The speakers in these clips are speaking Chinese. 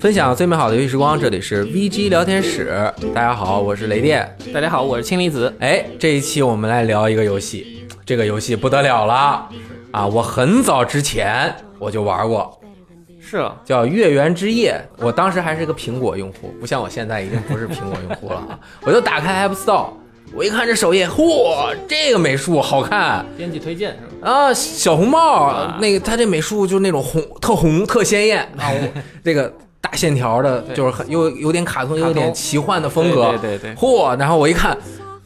分享最美好的游戏时光，这里是 VG 聊天室。大家好，我是雷电。大家好，我是氢离子。哎，这一期我们来聊一个游戏，这个游戏不得了了啊！我很早之前我就玩过，是啊，叫《月圆之夜》。我当时还是个苹果用户，不像我现在已经不是苹果用户了啊！我就打开 App Store，我一看这首页，嚯，这个美术好看编辑推荐是吧？啊！小红帽，啊那个他这美术就是那种红，特红，特鲜艳 啊！我这个大线条的，就是很有有点卡通，有点奇幻的风格。对对对对嚯！然后我一看，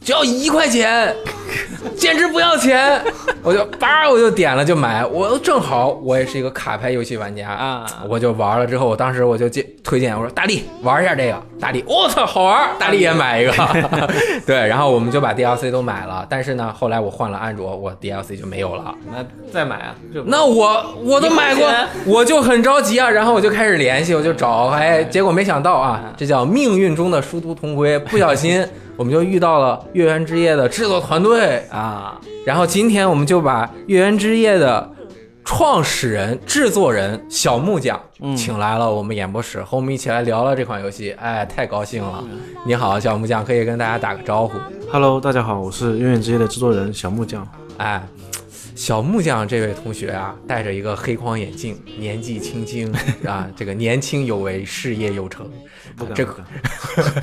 只要一块钱，简直不要钱，我就叭我就点了就买。我正好我也是一个卡牌游戏玩家啊我就玩了之后，我当时我就介推荐我说大力玩一下这个，大力我操好玩，大力也买一个，对，然后我们就把 DLC 都买了。但是呢，后来我换了安卓，我 DLC 就没有了。那再买啊？这那我我都买过我就很着急啊，然后我就开始联系，我就找，哎，结果没想到啊，这叫命运中的殊途同归，不小心我们就遇到了《月圆之夜》的制作团队，啊，然后今天我们就把《月圆之夜》的创始人、制作人小木匠嗯请来了我们演播室，和我们一起来聊聊这款游戏，哎，太高兴了！你好，小木匠，可以跟大家打个招呼。Hello，大家好，我是《月圆之夜》的制作人小木匠。哎，小木匠这位同学啊，戴着一个黑框眼镜，年纪轻轻 啊，这个年轻有为，事业有成。不敢这个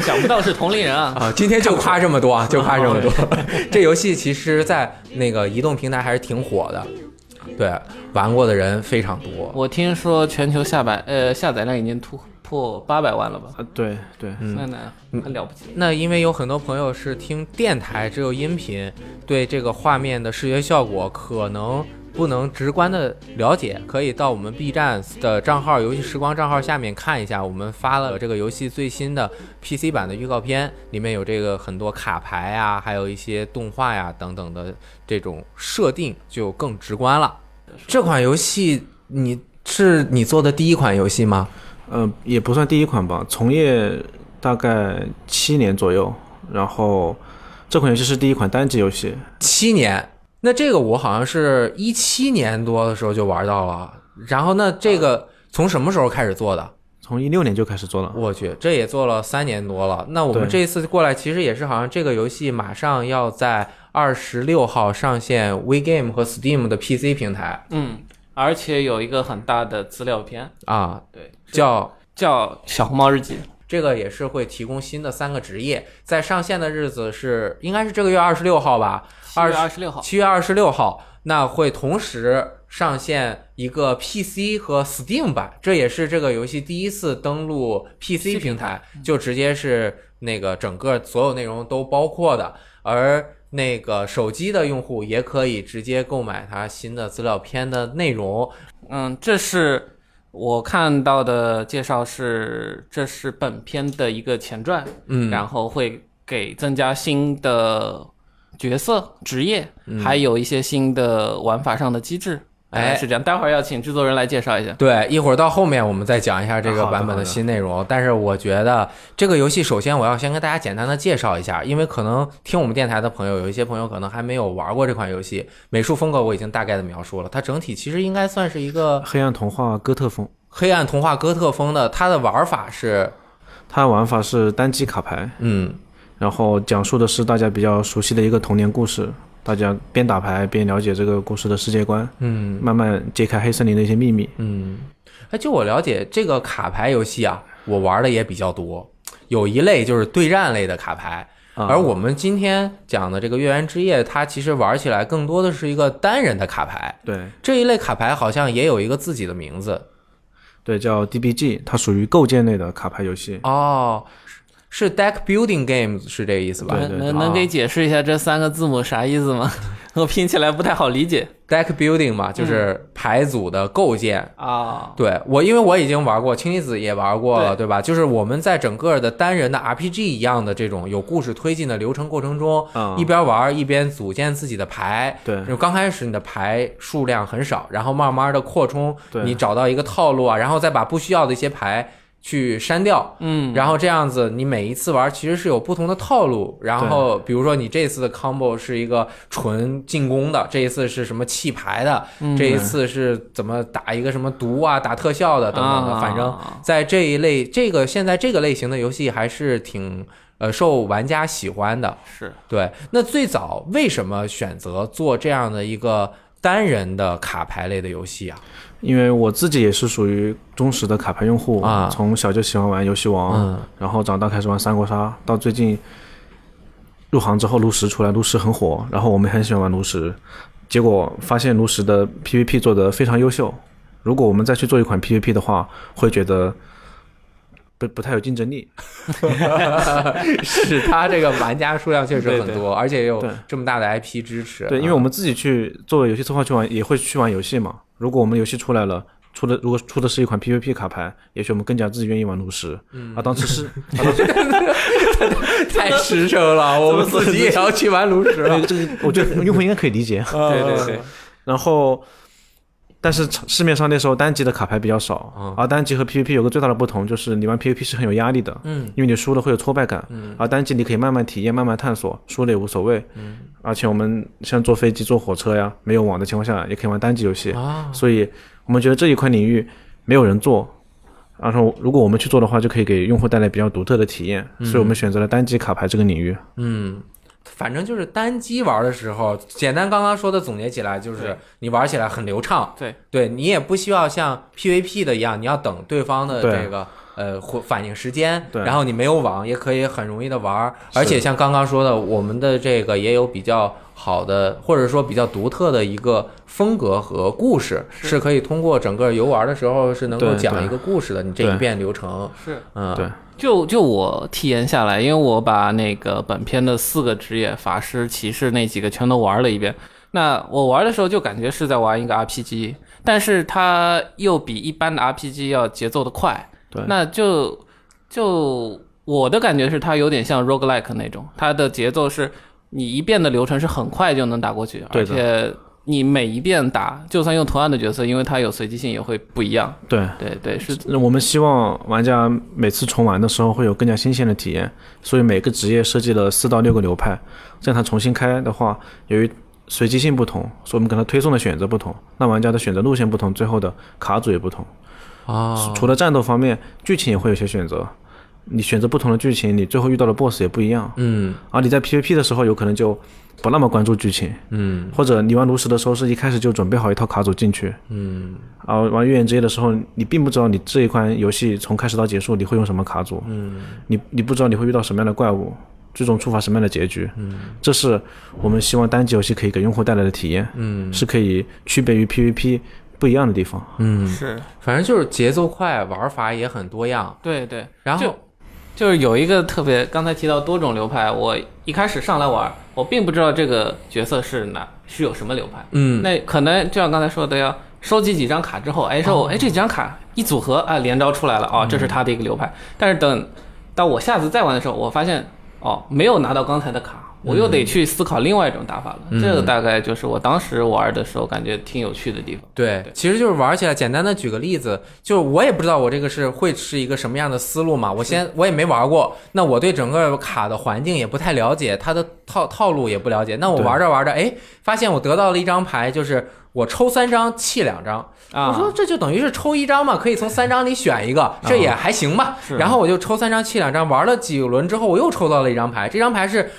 想不到是同龄人啊！啊，今天就夸这么多啊，就夸这么多。这游戏其实，在那个移动平台还是挺火的，对，玩过的人非常多。我听说全球下载呃下载量已经突破八百万了吧？啊，对对，那那很了不起。那因为有很多朋友是听电台，只有音频，对这个画面的视觉效果可能不能直观的了解，可以到我们 B 站的账号“游戏时光”账号下面看一下，我们发了这个游戏最新的 PC 版的预告片，里面有这个很多卡牌啊，还有一些动画呀等等的这种设定，就更直观了。这款游戏你是你做的第一款游戏吗？呃，也不算第一款吧，从业大概七年左右，然后这款游戏是第一款单机游戏，七年，那这个我好像是一七年多的时候就玩到了，然后那这个从什么时候开始做的？从一六年就开始做了。我去，这也做了三年多了。那我们这一次过来，其实也是好像这个游戏马上要在二十六号上线 WeGame 和 Steam 的 PC 平台。嗯，而且有一个很大的资料片，啊，对，叫叫《小红帽日记》。这个也是会提供新的三个职业，在上线的日子是应该是这个月二十六号吧？七月二十六号，七月二十六号，那会同时上线一个 PC 和 Steam 版，这也是这个游戏第一次登陆 PC 平台，就直接是那个整个所有内容都包括的，而那个手机的用户也可以直接购买它新的资料片的内容。嗯，这是我看到的介绍是，这是本片的一个前传，嗯，然后会给增加新的角色、职业，还有一些新的玩法上的机制。嗯哎是这样。待会儿要请制作人来介绍一下。对，一会儿到后面我们再讲一下这个版本的新内容。但是我觉得这个游戏，首先我要先跟大家简单的介绍一下，因为可能听我们电台的朋友，有一些朋友可能还没有玩过这款游戏。美术风格我已经大概的描述了，它整体其实应该算是一个黑暗童话哥特风，黑暗童话哥特风的，它的玩法是，它的玩法是单机卡牌，嗯，然后讲述的是大家比较熟悉的一个童年故事，大家边打牌边了解这个故事的世界观，嗯慢慢揭开黑森林的一些秘密。嗯，哎，就我了解，这个卡牌游戏啊，我玩的也比较多，有一类就是对战类的卡牌。啊而我们今天讲的这个《月圆之夜》，它其实玩起来更多的是一个单人的卡牌。对这一类卡牌好像也有一个自己的名字对，叫 DBG，它属于构建类的卡牌游戏。哦，是是 Deck Building Games 是这个意思吧？对对能能给解释一下这三个字母啥意思吗？我拼起来不太好理解 Deck Building 嘛，就是牌组的构建。啊。对我，因为我已经玩过，氢离子也玩过了，对对吧？就是我们在整个的单人的 RPG 一样的这种有故事推进的流程过程中，嗯一边玩一边组建自己的牌。对就刚开始你的牌数量很少，然后慢慢的扩充，对你找到一个套路啊，然后再把不需要的一些牌去删掉。嗯，然后这样子，你每一次玩其实是有不同的套路。然后，比如说你这次的 combo 是一个纯进攻的，这一次是什么弃牌的，嗯这一次是怎么打一个什么毒啊、打特效的等等的。啊反正，在这一类这个现在这个类型的游戏还是挺呃受玩家喜欢的。是对，那最早为什么选择做这样的一个单人的卡牌类的游戏啊？因为我自己也是属于忠实的卡牌用户啊从小就喜欢玩游戏王，嗯然后长大开始玩三国杀，到最近入行之后，炉石出来，炉石很火，然后我们很喜欢玩炉石，结果发现炉石的 PVP 做得非常优秀。如果我们再去做一款 PVP 的话，会觉得不不太有竞争力。是它这个玩家数量确实很对多，而且也有这么大的 IP 支持。对，因为啊我们自己去作为游戏策划去玩，也会去玩游戏嘛。如果我们游戏出来了，出的如果出的是一款 PVP 卡牌，也许我们更加自己愿意玩炉石。嗯，啊，当时是，太实诚了，我们自己也要去玩炉石了。这个，我觉得用户应该可以理解。对对对，然后，但是市面上那时候单机的卡牌比较少，嗯。而单机和 PVP 有个最大的不同，就是你玩 PVP 是很有压力的，嗯，因为你输了会有挫败感，嗯，而单机你可以慢慢体验、慢慢探索，输了也无所谓，嗯，而且我们像坐飞机、坐火车呀，没有网的情况下，也可以玩单机游戏，啊，所以我们觉得这一块领域没有人做。然后，如果我们去做的话，就可以给用户带来比较独特的体验，所以我们选择了单机卡牌这个领域。嗯，反正就是单机玩的时候，简单刚刚说的总结起来就是你玩起来很流畅，对。对你也不需要像 PVP 的一样，你要等对方的这个呃回反应时间，对然后你没有网也可以很容易的玩，而且像刚刚说的，我们的这个也有比较好的或者说比较独特的一个风格和故事，是可以通过整个游玩的时候是能够讲一个故事的，你这一遍流程，是。嗯，对就就我体验下来，因为我把那个本片的四个职业法师、骑士那几个全都玩了一遍。那我玩的时候就感觉是在玩一个 RPG，但是它又比一般的 RPG 要节奏的快。对那就就我的感觉是它有点像 roguelike 那种，它的节奏是你一遍的流程是很快就能打过去，而且你每一遍打，就算用同样的角色，因为它有随机性，也会不一样。对，对对，是我们希望玩家每次重玩的时候会有更加新鲜的体验，所以每个职业设计了四到六个流派，这样它重新开的话，由于随机性不同，所以我们给它推送的选择不同，那玩家的选择路线不同，最后的卡组也不同。啊，除了战斗方面，剧情也会有些选择。你选择不同的剧情，你最后遇到的 BOSS 也不一样。嗯。而你在 PVP 的时候，有可能就不那么关注剧情，嗯。或者你玩炉石的时候是一开始就准备好一套卡组进去，嗯。而玩月圆之夜的时候，你并不知道你这一款游戏从开始到结束你会用什么卡组，嗯。你你不知道你会遇到什么样的怪物，最终触发什么样的结局。嗯。这是我们希望单机游戏可以给用户带来的体验，嗯。是可以区别于 PVP 不一样的地方。嗯，是，反正就是节奏快，玩法也很多样。对对。然后就就是有一个特别，刚才提到多种流派，我一开始上来玩，我并不知道这个角色是哪是有什么流派。嗯那可能就像刚才说的，要收集几张卡之后，哎，说我哎这几张卡一组合啊，连招出来了哦，这是他的一个流派。但是等到我下次再玩的时候，我发现哦，没有拿到刚才的卡。我又得去思考另外一种打法了，嗯。这个大概就是我当时玩的时候感觉挺有趣的地方。对，其实就是玩起来，简单的举个例子，就是我也不知道我这个是会是一个什么样的思路嘛，我先我也没玩过，那我对整个卡的环境也不太了解，它的套套路也不了解，那我玩着玩着，哎，发现我得到了一张牌，就是我抽三张弃两张，啊，我说这就等于是抽一张嘛，可以从三张里选一个，这也还行吧。然后我就抽三张弃两张，玩了几轮之后，我又抽到了一张牌，这张牌是。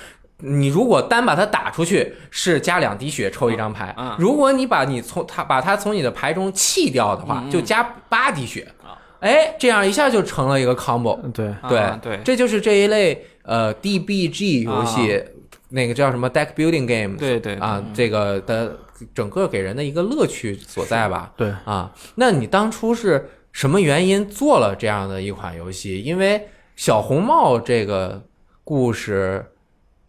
你如果单把它打出去，是加两滴血抽一张牌；嗯如果你把你从它把它从你的牌中弃掉的话，就加八滴血。啊。哎，这样一下就成了一个 combo。嗯对，对、啊对，这就是这一类呃 DBG 游戏，那个叫什么 deck building game 对对啊，这个的整个给人的一个乐趣所在吧。对，啊，那你当初是什么原因做了这样的一款游戏？因为小红帽这个故事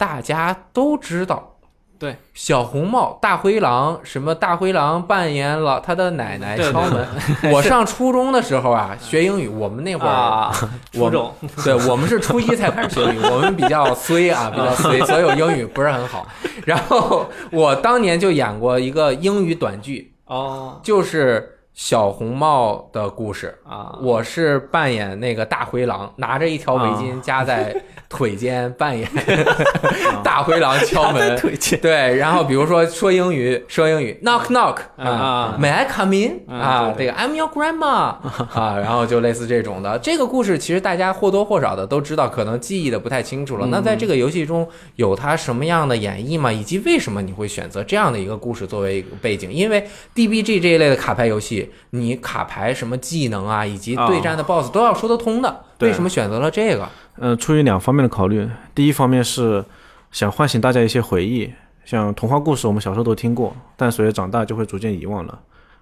大家都知道。对，小红帽大灰狼，什么大灰狼扮演了他的奶奶敲门。我上初中的时候啊，学英语，我们那会儿啊，我初中对我们是初一才开始学英语，我们比较衰啊，比较衰，所以我英语不是很好。然后我当年就演过一个英语短剧，哦，就是小红帽的故事，啊，我是扮演那个大灰狼，拿着一条围巾夹在腿间，扮演 大灰狼敲门。腿间对，然后比如说说英语，说英语，knock knock 啊啊，May I come in 嗯啊，对这个 I'm your grandma 啊，然后就类似这种的。这个故事其实大家或多或少的都知道，可能记忆的不太清楚了。那在这个游戏中有它什么样的演绎吗？以及为什么你会选择这样的一个故事作为一个背景？因为 DBG 这一类的卡牌游戏，你卡牌什么技能啊，以及对战的 BOSS 都要说得通的。对为什么选择了这个？呃，出于两方面的考虑，第一方面是想唤醒大家一些回忆，像童话故事我们小时候都听过，但随着长大就会逐渐遗忘了。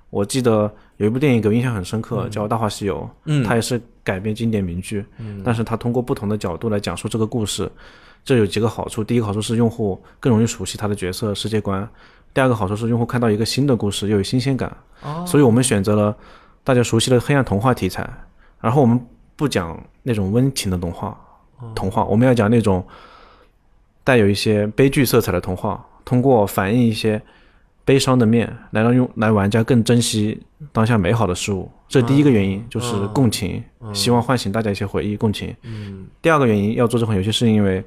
我记得有一部电影给我印象很深刻，叫《大话西游》，嗯它也是改编经典名句，但是它通过不同的角度来讲述这个故事，这有几个好处。第一个好处是用户更容易熟悉他的角色世界观，第二个好处是用户看到一个新的故事又有新鲜感。哦所以我们选择了大家熟悉的黑暗童话题材，然后我们不讲那种温情的童话，童话我们要讲那种带有一些悲剧色彩的童话，通过反映一些悲伤的面，来让用来玩家更珍惜当下美好的事物。这第一个原因，就是共情，希望唤醒大家一些回忆，共情。嗯第二个原因要做这款游戏，是因为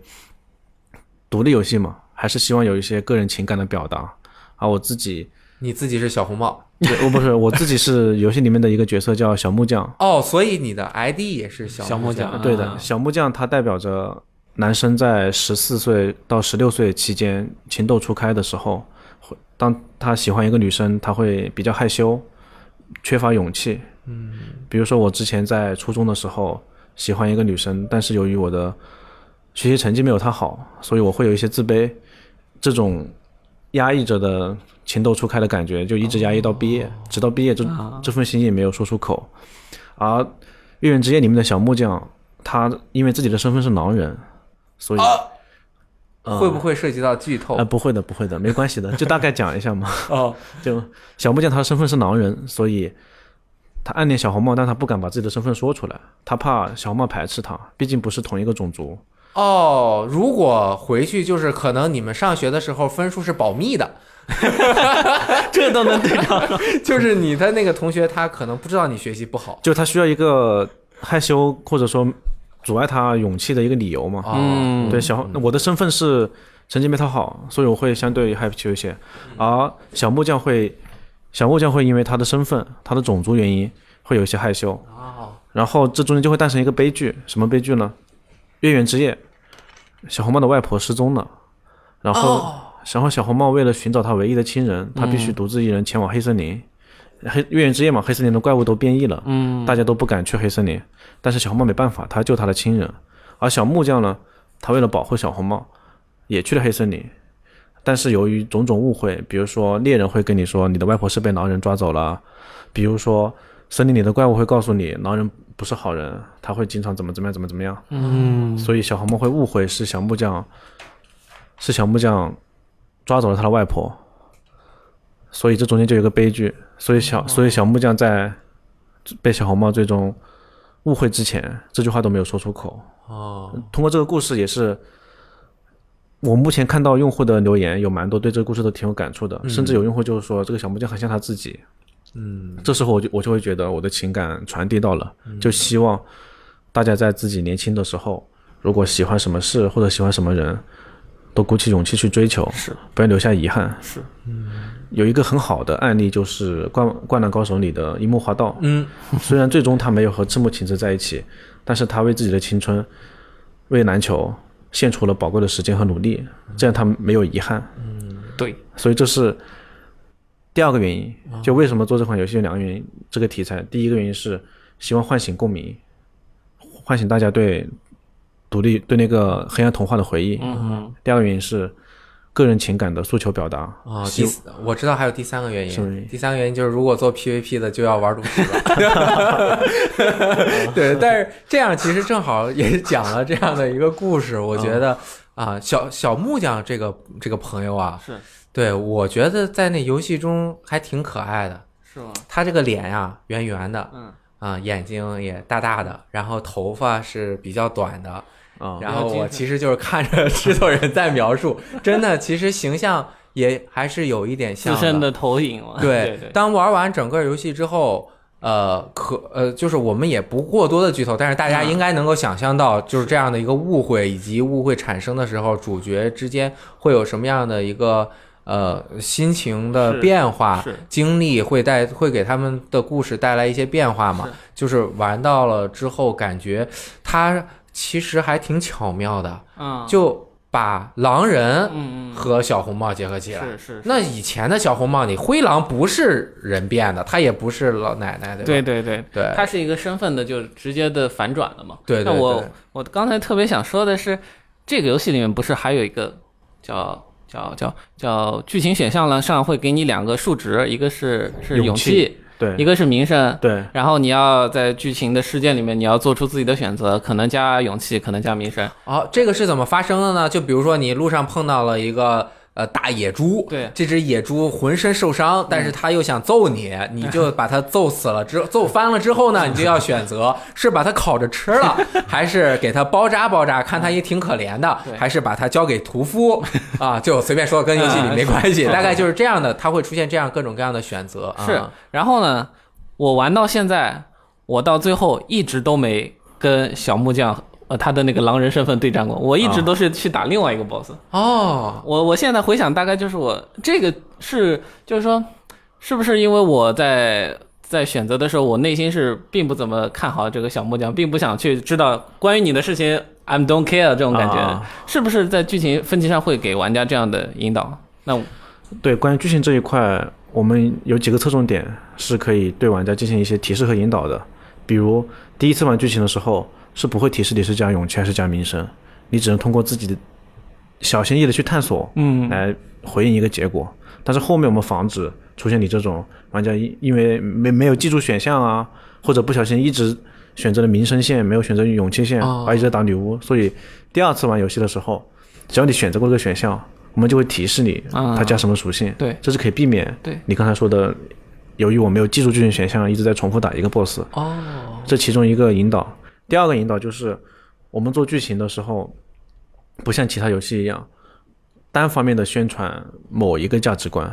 独立游戏嘛，还是希望有一些个人情感的表达。啊我自己，你自己是小红帽我不是我自己是游戏里面的一个角色叫小木匠。哦，所以你的 ID 也是小小木匠匠。对的，啊小木匠他代表着男生在十四岁到十六岁期间情窦初开的时候，会当他喜欢一个女生，他会比较害羞，缺乏勇气。嗯，比如说我之前在初中的时候喜欢一个女生，但是由于我的学习成绩没有她好，所以我会有一些自卑，这种压抑着的情窦初开的感觉就一直压抑到毕业，直到毕业这这份心意没有说出口。而《月圆之夜》里面的小木匠，他因为自己的身份是狼人，所以呃会不会涉及到剧透呃？不会的，不会的，没关系的，就大概讲一下嘛。哦，就小木匠他的身份是狼人，所以他暗恋小红帽，但他不敢把自己的身份说出来，他怕小红帽排斥他，毕竟不是同一个种族。哦，如果回去就是可能你们上学的时候分数是保密的，这都能对上。就是你的那个同学他可能不知道你学习不好。就他需要一个害羞或者说阻碍他勇气的一个理由嘛。对，小我的身份是成绩没他好，所以我会相对害羞一些，而小木匠会，小木匠会因为他的身份、他的种族原因会有一些害羞，哦，然后这中间就会诞生一个悲剧，什么悲剧呢？月圆之夜，小红帽的外婆失踪了，然后，哦然后小红帽为了寻找他唯一的亲人，他必须独自一人前往黑森林。黑月圆之夜嘛，黑森林的怪物都变异了，嗯，大家都不敢去黑森林，但是小红帽没办法，他救他的亲人。而小木匠呢，他为了保护小红帽，也去了黑森林，但是由于种种误会，比如说猎人会跟你说你的外婆是被狼人抓走了，比如说森林里的怪物会告诉你狼人不是好人，他会经常怎么怎么样怎么怎么样，嗯，所以小红帽会误会是小木匠，是小木匠抓走了他的外婆，所以这中间就有一个悲剧，所以小所以小木匠在被小红帽最终误会之前，这句话都没有说出口。哦，通过这个故事，也是我目前看到用户的留言有蛮多对这个故事都挺有感触的，甚至有用户就是说这个小木匠很像他自己。嗯，这时候我就我就会觉得我的情感传递到了，就希望大家在自己年轻的时候，如果喜欢什么事或者喜欢什么人，都鼓起勇气去追求，是。不要留下遗憾。是，有一个很好的案例就是《灌灌篮高手》里的樱木花道，嗯，虽然最终他没有和赤木晴子在一起，但是他为自己的青春，为篮球献出了宝贵的时间和努力，这样他没有遗憾。嗯对，所以这是第二个原因。就为什么做这款游戏有两个原因，这个题材，第一个原因是希望唤醒共鸣，唤醒大家对独立对那个黑暗童话的回忆。嗯第二个原因是个人情感的诉求表达。啊，希第四我知道还有第三个原因。第三个原因就是，如果做 PVP 的就要玩炉石了。对，但是这样其实正好也讲了这样的一个故事。我觉得啊，小小木匠这个这个朋友啊，是对我觉得在那游戏中还挺可爱的。是吗？他这个脸呀、圆圆的，嗯啊，眼睛也大大的，然后头发是比较短的，啊然后我其实就是看着 制作人在描述，真的，其实形象也还是有一点像自身的投影嘛。对对对，当玩完整个游戏之后，呃，可呃，就是我们也不过多的剧透，但是大家嗯应该能够想象到，就是这样的一个误会以及误会产生的时候，主角之间会有什么样的一个呃心情的变化，经历会带会给他们的故事带来一些变化嘛是？就是玩到了之后，感觉它其实还挺巧妙的，嗯，就把狼人和小红帽结合起来。是是，那以前的小红帽，你灰狼不是人变的，他也不是老奶奶，对吧？对对对，对他是一个身份的就直接的反转了嘛。对对那我我刚才特别想说的是，这个游戏里面不是还有一个叫叫叫叫剧情选项呢？上会给你两个数值，一个是是勇勇气对一个是名声。对然后你要在剧情的事件里面，你要做出自己的选择，可能加勇气，可能加名声。哦，这个是怎么发生的呢？就比如说你路上碰到了一个呃大野猪，对这只野猪浑身受伤，但是它又想揍你，你就 把它揍死了之揍翻了之后呢，你就要选择是把它烤着吃了，还是给它包扎包扎，看它也挺可怜的，还是把它交给屠夫啊？就随便说，跟游戏里没关系，大概就是这样的，它会出现这样各种各样的选择啊。是，然后呢，我玩到现在，我到最后一直都没跟小木匠呃他的那个狼人身份对战过，我一直都是去打另外一个 boss。哦，我我现在回想，大概就是我这个是就是说，是不是因为我在在选择的时候，我内心是并不怎么看好这个小木匠，并不想去知道关于你的事情，I'm don't care 这种感觉，啊是不是在剧情分歧上会给玩家这样的引导？那对，关于剧情这一块，我们有几个侧重点是可以对玩家进行一些提示和引导的。比如第一次玩剧情的时候，是不会提示你是加勇气还是加名声，你只能通过自己的小心翼翼的去探索，嗯来回应一个结果。但是后面我们防止出现你这种玩家因因为没没有记住选项啊，或者不小心一直选择了名声线，没有选择勇气线，哦而一直在打女巫。所以第二次玩游戏的时候，只要你选择过这个选项，我们就会提示你啊它加什么属性。对这是可以避免对你刚才说的，由于我没有记住剧情选项，一直在重复打一个 BOSS，哦，这其中一个引导。第二个引导就是我们做剧情的时候，不像其他游戏一样单方面的宣传某一个价值观，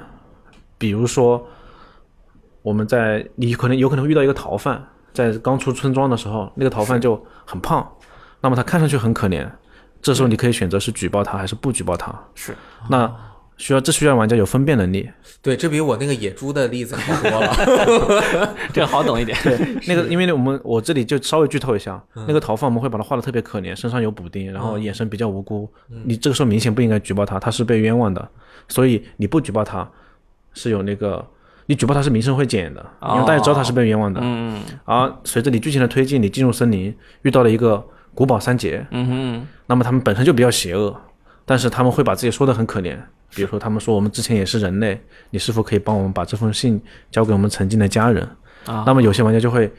比如说我们在你可能有可能会遇到一个逃犯，在刚出村庄的时候，那个逃犯就很胖，那么他看上去很可怜，这时候你可以选择是举报他还是不举报他。是。那需要这需要玩家有分辨能力。对，这比我那个野猪的例子好多了。这个好懂一点。对那个，因为我们我这里就稍微剧透一下，那个逃犯我们会把他画的特别可怜，身上有补丁，然后眼神比较无辜。你这个时候明显不应该举报他，他是被冤枉的，所以你不举报他是有那个，你举报他是名声会减的，因为大家知道他是被冤枉的。嗯而随着你剧情的推进，你进入森林遇到了一个古堡三杰，嗯哼，那么他们本身就比较邪恶，但是他们会把自己说的很可怜，比如说他们说我们之前也是人类，你是否可以帮我们把这封信交给我们曾经的家人？啊那么有些玩家就会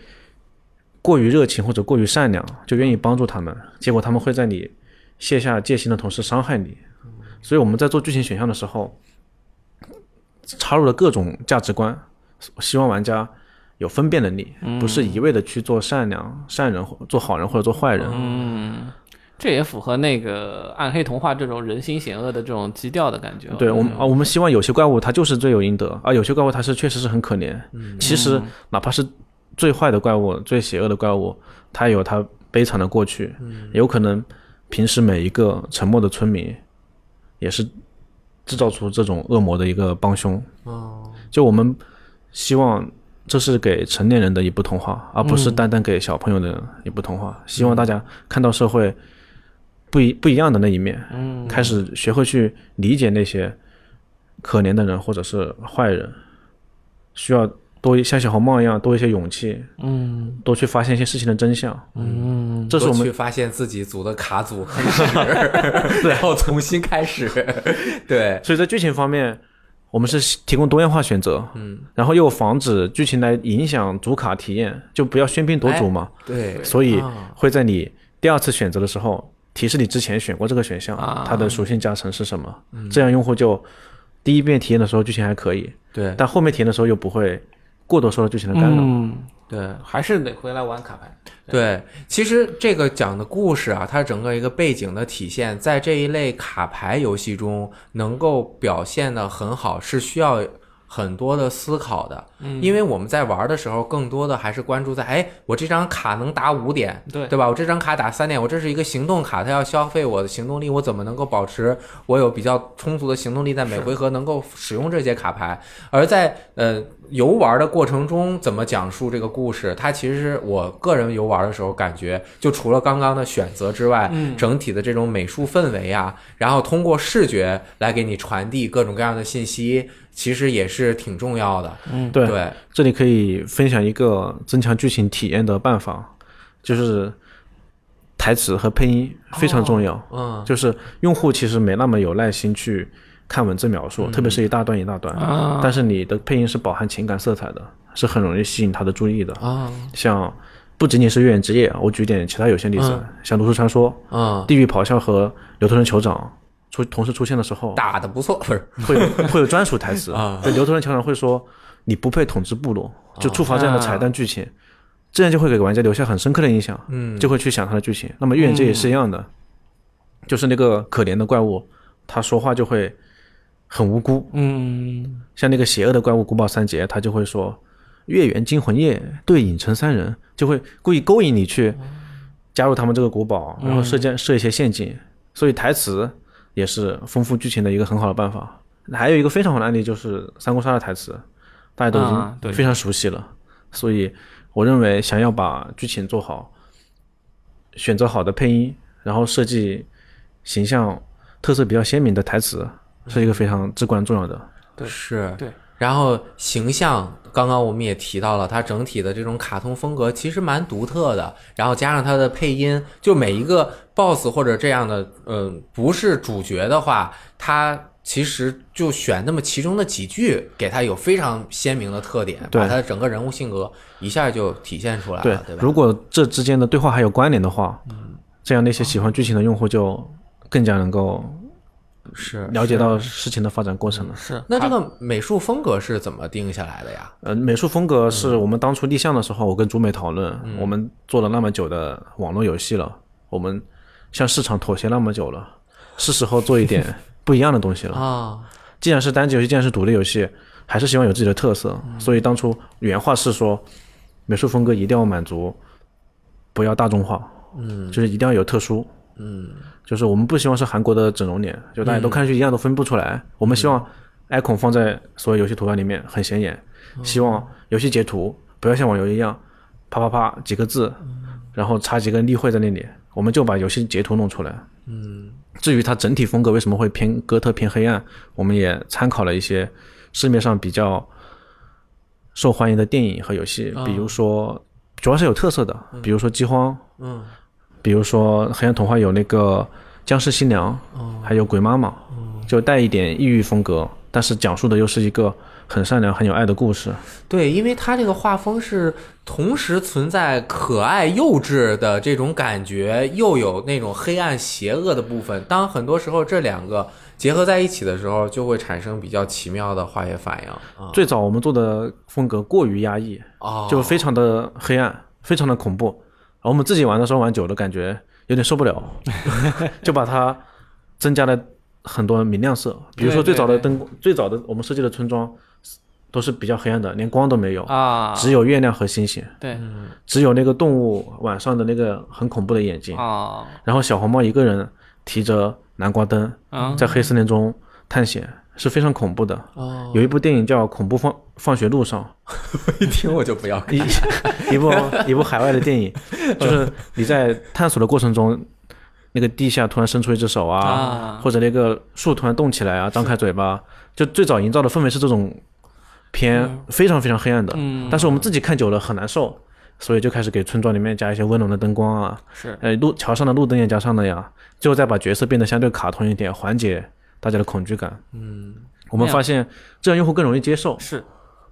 过于热情或者过于善良，就愿意帮助他们，结果他们会在你卸下戒心的同时伤害你。所以我们在做剧情选项的时候，插入了各种价值观，希望玩家有分辨能力，不是一味的去做善良、善人、做好人或者做坏人。嗯，这也符合那个暗黑童话这种人心险恶的这种基调的感觉。对我们啊，我们希望有些怪物它就是罪有应得，啊有些怪物它是确实是很可怜。其实哪怕是最坏的怪物、最邪恶的怪物，它也有它悲惨的过去，有可能平时每一个沉默的村民，也是制造出这种恶魔的一个帮凶。哦，就我们希望这是给成年人的一部童话，而不是单单给小朋友的一部童话。希望大家看到社会不一不一样的那一面，嗯，开始学会去理解那些可怜的人或者是坏人，需要多一像小红帽一样多一些勇气，嗯。多去发现一些事情的真相。嗯，这是我们去发现自己组的卡组 然后重新开始。对，所以在剧情方面，我们是提供多样化选择，嗯，然后又防止剧情来影响主卡体验，就不要喧宾夺主嘛。对，所以啊。会在你第二次选择的时候提示你之前选过这个选项，啊。它的属性加成是什么，这样用户就第一遍体验的时候剧情还可以，对。但后面体验的时候又不会过多受到剧情的干扰。嗯，对。还是得回来玩卡牌。对，其实这个讲的故事啊，它整个一个背景的体现，在这一类卡牌游戏中能够表现的很好，是需要很多的思考的。嗯因为我们在玩的时候，更多的还是关注在，哎，我这张卡能打五点，对对吧？我这张卡打三点，我这是一个行动卡，它要消费我的行动力，我怎么能够保持我有比较充足的行动力，在每回合能够使用这些卡牌？而在呃游玩的过程中，怎么讲述这个故事？它其实是我个人游玩的时候感觉，就除了刚刚的选择之外，嗯整体的这种美术氛围啊，然后通过视觉来给你传递各种各样的信息，其实也是挺重要的。嗯，对。对，这里可以分享一个增强剧情体验的办法，就是台词和配音非常重要。嗯，就是用户其实没那么有耐心去看文字描述，特别是一大段一大段，啊。但是你的配音是饱含情感色彩的，是很容易吸引他的注意的。啊，像不仅仅是《月圆之夜》，我举点其他有限例子，嗯。像《炉石传说》嗯，地狱咆哮》和《牛头人酋长》出同时出现的时候，打的不错，不是会有会有专属台词啊 对，牛头人酋长会说：“你不配统治部落。”就触发这样的彩蛋剧情，这样就会给玩家留下很深刻的印象，嗯，就会去想他的剧情。那么《月圆之夜》也是一样的，就是那个可怜的怪物，他说话就会很无辜，嗯像那个邪恶的怪物古堡三杰，他就会说“月圆惊魂夜，对影成三人”，就会故意勾引你去加入他们这个古堡，然后设建设一些陷阱。所以台词也是丰富剧情的一个很好的办法。还有一个非常好的案例就是三国杀的台词，大家都已经非常熟悉了。所以我认为，想要把剧情做好，选择好的配音，然后设计形象特色比较鲜明的台词，是一个非常至关重要的。对是，对。然后形象，刚刚我们也提到了，它整体的这种卡通风格其实蛮独特的。然后加上它的配音，就每一个 BOSS 或者这样的，嗯、不是主角的话，它其实就选那么其中的几句，给它有非常鲜明的特点，把它的整个人物性格一下就体现出来了，对吧？如果这之间的对话还有关联的话，嗯这样那些喜欢剧情的用户就更加能够是了解到事情的发展过程了。是。那这个美术风格是怎么定下来的呀？呃，美术风格是我们当初立项的时候，我跟竹美讨论，我们做了那么久的网络游戏了，我们向市场妥协那么久了，是时候做一点 不一样的东西了。啊，既然是单机游戏，既然是独立游戏，还是希望有自己的特色。所以当初原话是说，美术风格一定要满足，不要大众化，嗯，就是一定要有特殊，嗯，就是我们不希望是韩国的整容脸，就大家都看上去一样都分不出来。我们希望 icon 放在所有游戏图标里面很显眼，希望游戏截图不要像网游一样，啪啪啪几个字，然后插几个例会在那里，我们就把游戏截图弄出来。至于它整体风格为什么会偏哥特偏黑暗，我们也参考了一些市面上比较受欢迎的电影和游戏，比如说主要是有特色的，比如说《饥荒》，嗯，比如说《黑暗童话》有那个僵尸新娘，还有鬼妈妈，就带一点异域风格，但是讲述的又是一个很善良、很有爱的故事。对，因为它这个画风是同时存在可爱幼稚的这种感觉，又有那种黑暗邪恶的部分。当很多时候这两个结合在一起的时候，就会产生比较奇妙的化学反应啊。最早我们做的风格过于压抑，哦，就非常的黑暗，非常的恐怖。然后我们自己玩的时候玩久了，感觉有点受不了，就把它增加了很多明亮色。比如说最早的灯，最早的我们设计的村庄都是比较黑暗的，连光都没有，啊，只有月亮和星星，对只有那个动物晚上的那个很恐怖的眼睛。啊然后小红帽一个人提着南瓜灯啊在黑森林中探险，是非常恐怖的。哦，有一部电影叫《恐怖放放学路上》，一听我就不要看。一 一部一部海外的电影，就是你在探索的过程中，那个地下突然伸出一只手啊，啊。或者那个树突然动起来啊，张开嘴巴，就最早营造的氛围是这种偏非常非常黑暗的，嗯。但是我们自己看久了很难受，所以就开始给村庄里面加一些温暖的灯光啊，是。呃，路桥上的路灯也加上了呀，最后再把角色变得相对卡通一点，缓解大家的恐惧感。嗯我们发现这样用户更容易接受，是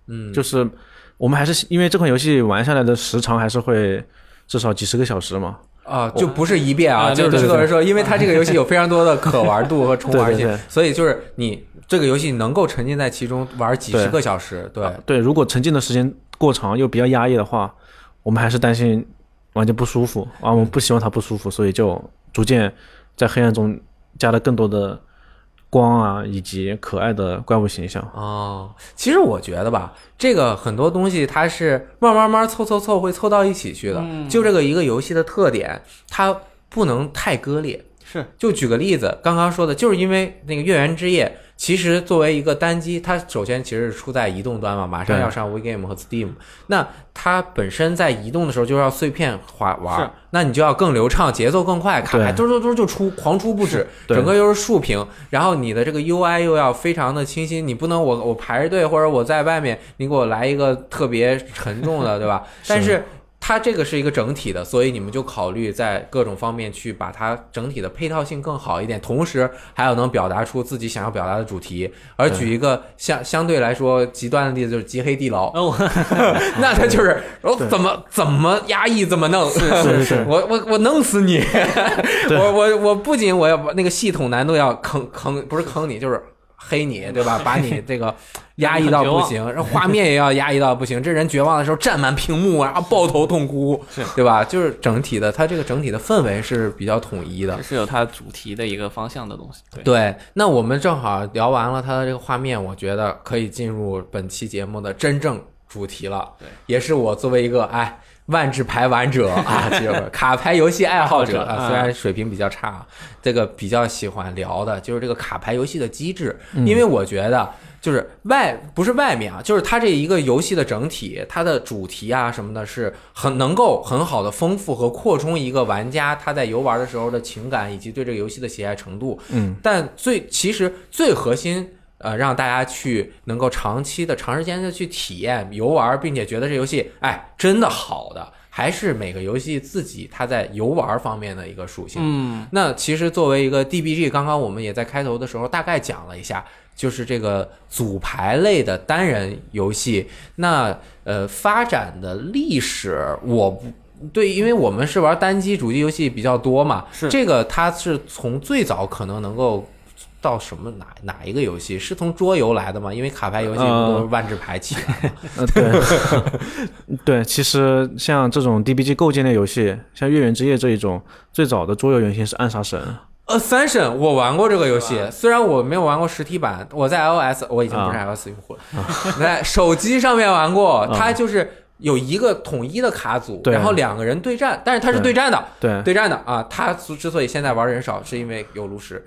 嗯，就是我们还是因为这款游戏玩下来的时长还是会至少几十个小时嘛。啊，就不是一遍啊，啊就是制作人说，因为它这个游戏有非常多的可玩度和重玩性 所以就是你这个游戏能够沉浸在其中玩几十个小时，对，对，如果沉浸的时间过长又比较压抑的话，我们还是担心玩家不舒服啊，我们不希望他不舒服，所以就逐渐在黑暗中加了更多的光啊，以及可爱的怪物形象。哦，其实我觉得吧，这个很多东西它是慢慢慢凑凑凑会凑到一起去的。就这个一个游戏的特点，它不能太割裂。是，就举个例子，刚刚说的，就是因为那个《月圆之夜》，其实作为一个单机，它首先其实是出在移动端嘛，马上要上 WeGame 和 Steam，那它本身在移动的时候就要碎片化玩，那你就要更流畅，节奏更快，卡牌对嘟嘟嘟就出，狂出不止，整个又是竖屏，然后你的这个 UI 又要非常的清晰，你不能我我排着队或者我在外面，你给我来一个特别沉重的，对吧？但是它这个是一个整体的，所以你们就考虑在各种方面去把它整体的配套性更好一点，同时还有能表达出自己想要表达的主题。而举一个相相对来说极端的例子，就是极黑地牢，哦，那他就是我怎么怎么压抑怎么弄，是是我我我弄死你！我我我不仅我要把那个系统难度要坑坑，不是坑你，就是黑你，对吧？把你 这个压抑到不行，然后画面也要压抑到不行。这人绝望的时候占满屏幕，然后抱头痛哭，对吧？就是整体的，它这个整体的氛围是比较统一的。是有它主题的一个方向的东西。对，对，那我们正好聊完了它的这个画面，我觉得可以进入本期节目的真正主题了。对，也是我作为一个哎万智牌玩者 啊，就是卡牌游戏爱好者啊，虽然水平比较差，这个比较喜欢聊的就是这个卡牌游戏的机制，嗯因为我觉得。就是外不是外面啊，就是它这一个游戏的整体，它的主题啊什么的，是很能够很好的丰富和扩充一个玩家他在游玩的时候的情感以及对这个游戏的喜爱程度。嗯，但最其实最核心，呃，让大家去能够长期的、长时间的去体验游玩，并且觉得这游戏哎真的好的，还是每个游戏自己它在游玩方面的一个属性。嗯，那其实作为一个 DBG，刚刚我们也在开头的时候大概讲了一下，就是这个组牌类的单人游戏，那呃发展的历史我不。对，因为我们是玩单机主机游戏比较多嘛，是这个它是从最早可能能够到什么哪哪一个游戏是从桌游来的吗？因为卡牌游戏不都是万智牌起来的吗？呃，对，对，其实像这种 DBG 构建类游戏，像《月圆之夜》这一种，最早的桌游原型是《暗杀神》。Ascension，我玩过这个游戏，虽然我没有玩过实体版，我在 iOS，我已经不是 iOS 用户了，在手机上面玩过，它就是有一个统一的卡组，然后两个人对战，但是他是对战的，对，对。战的啊。他之之所以现在玩人少，是因为有炉石，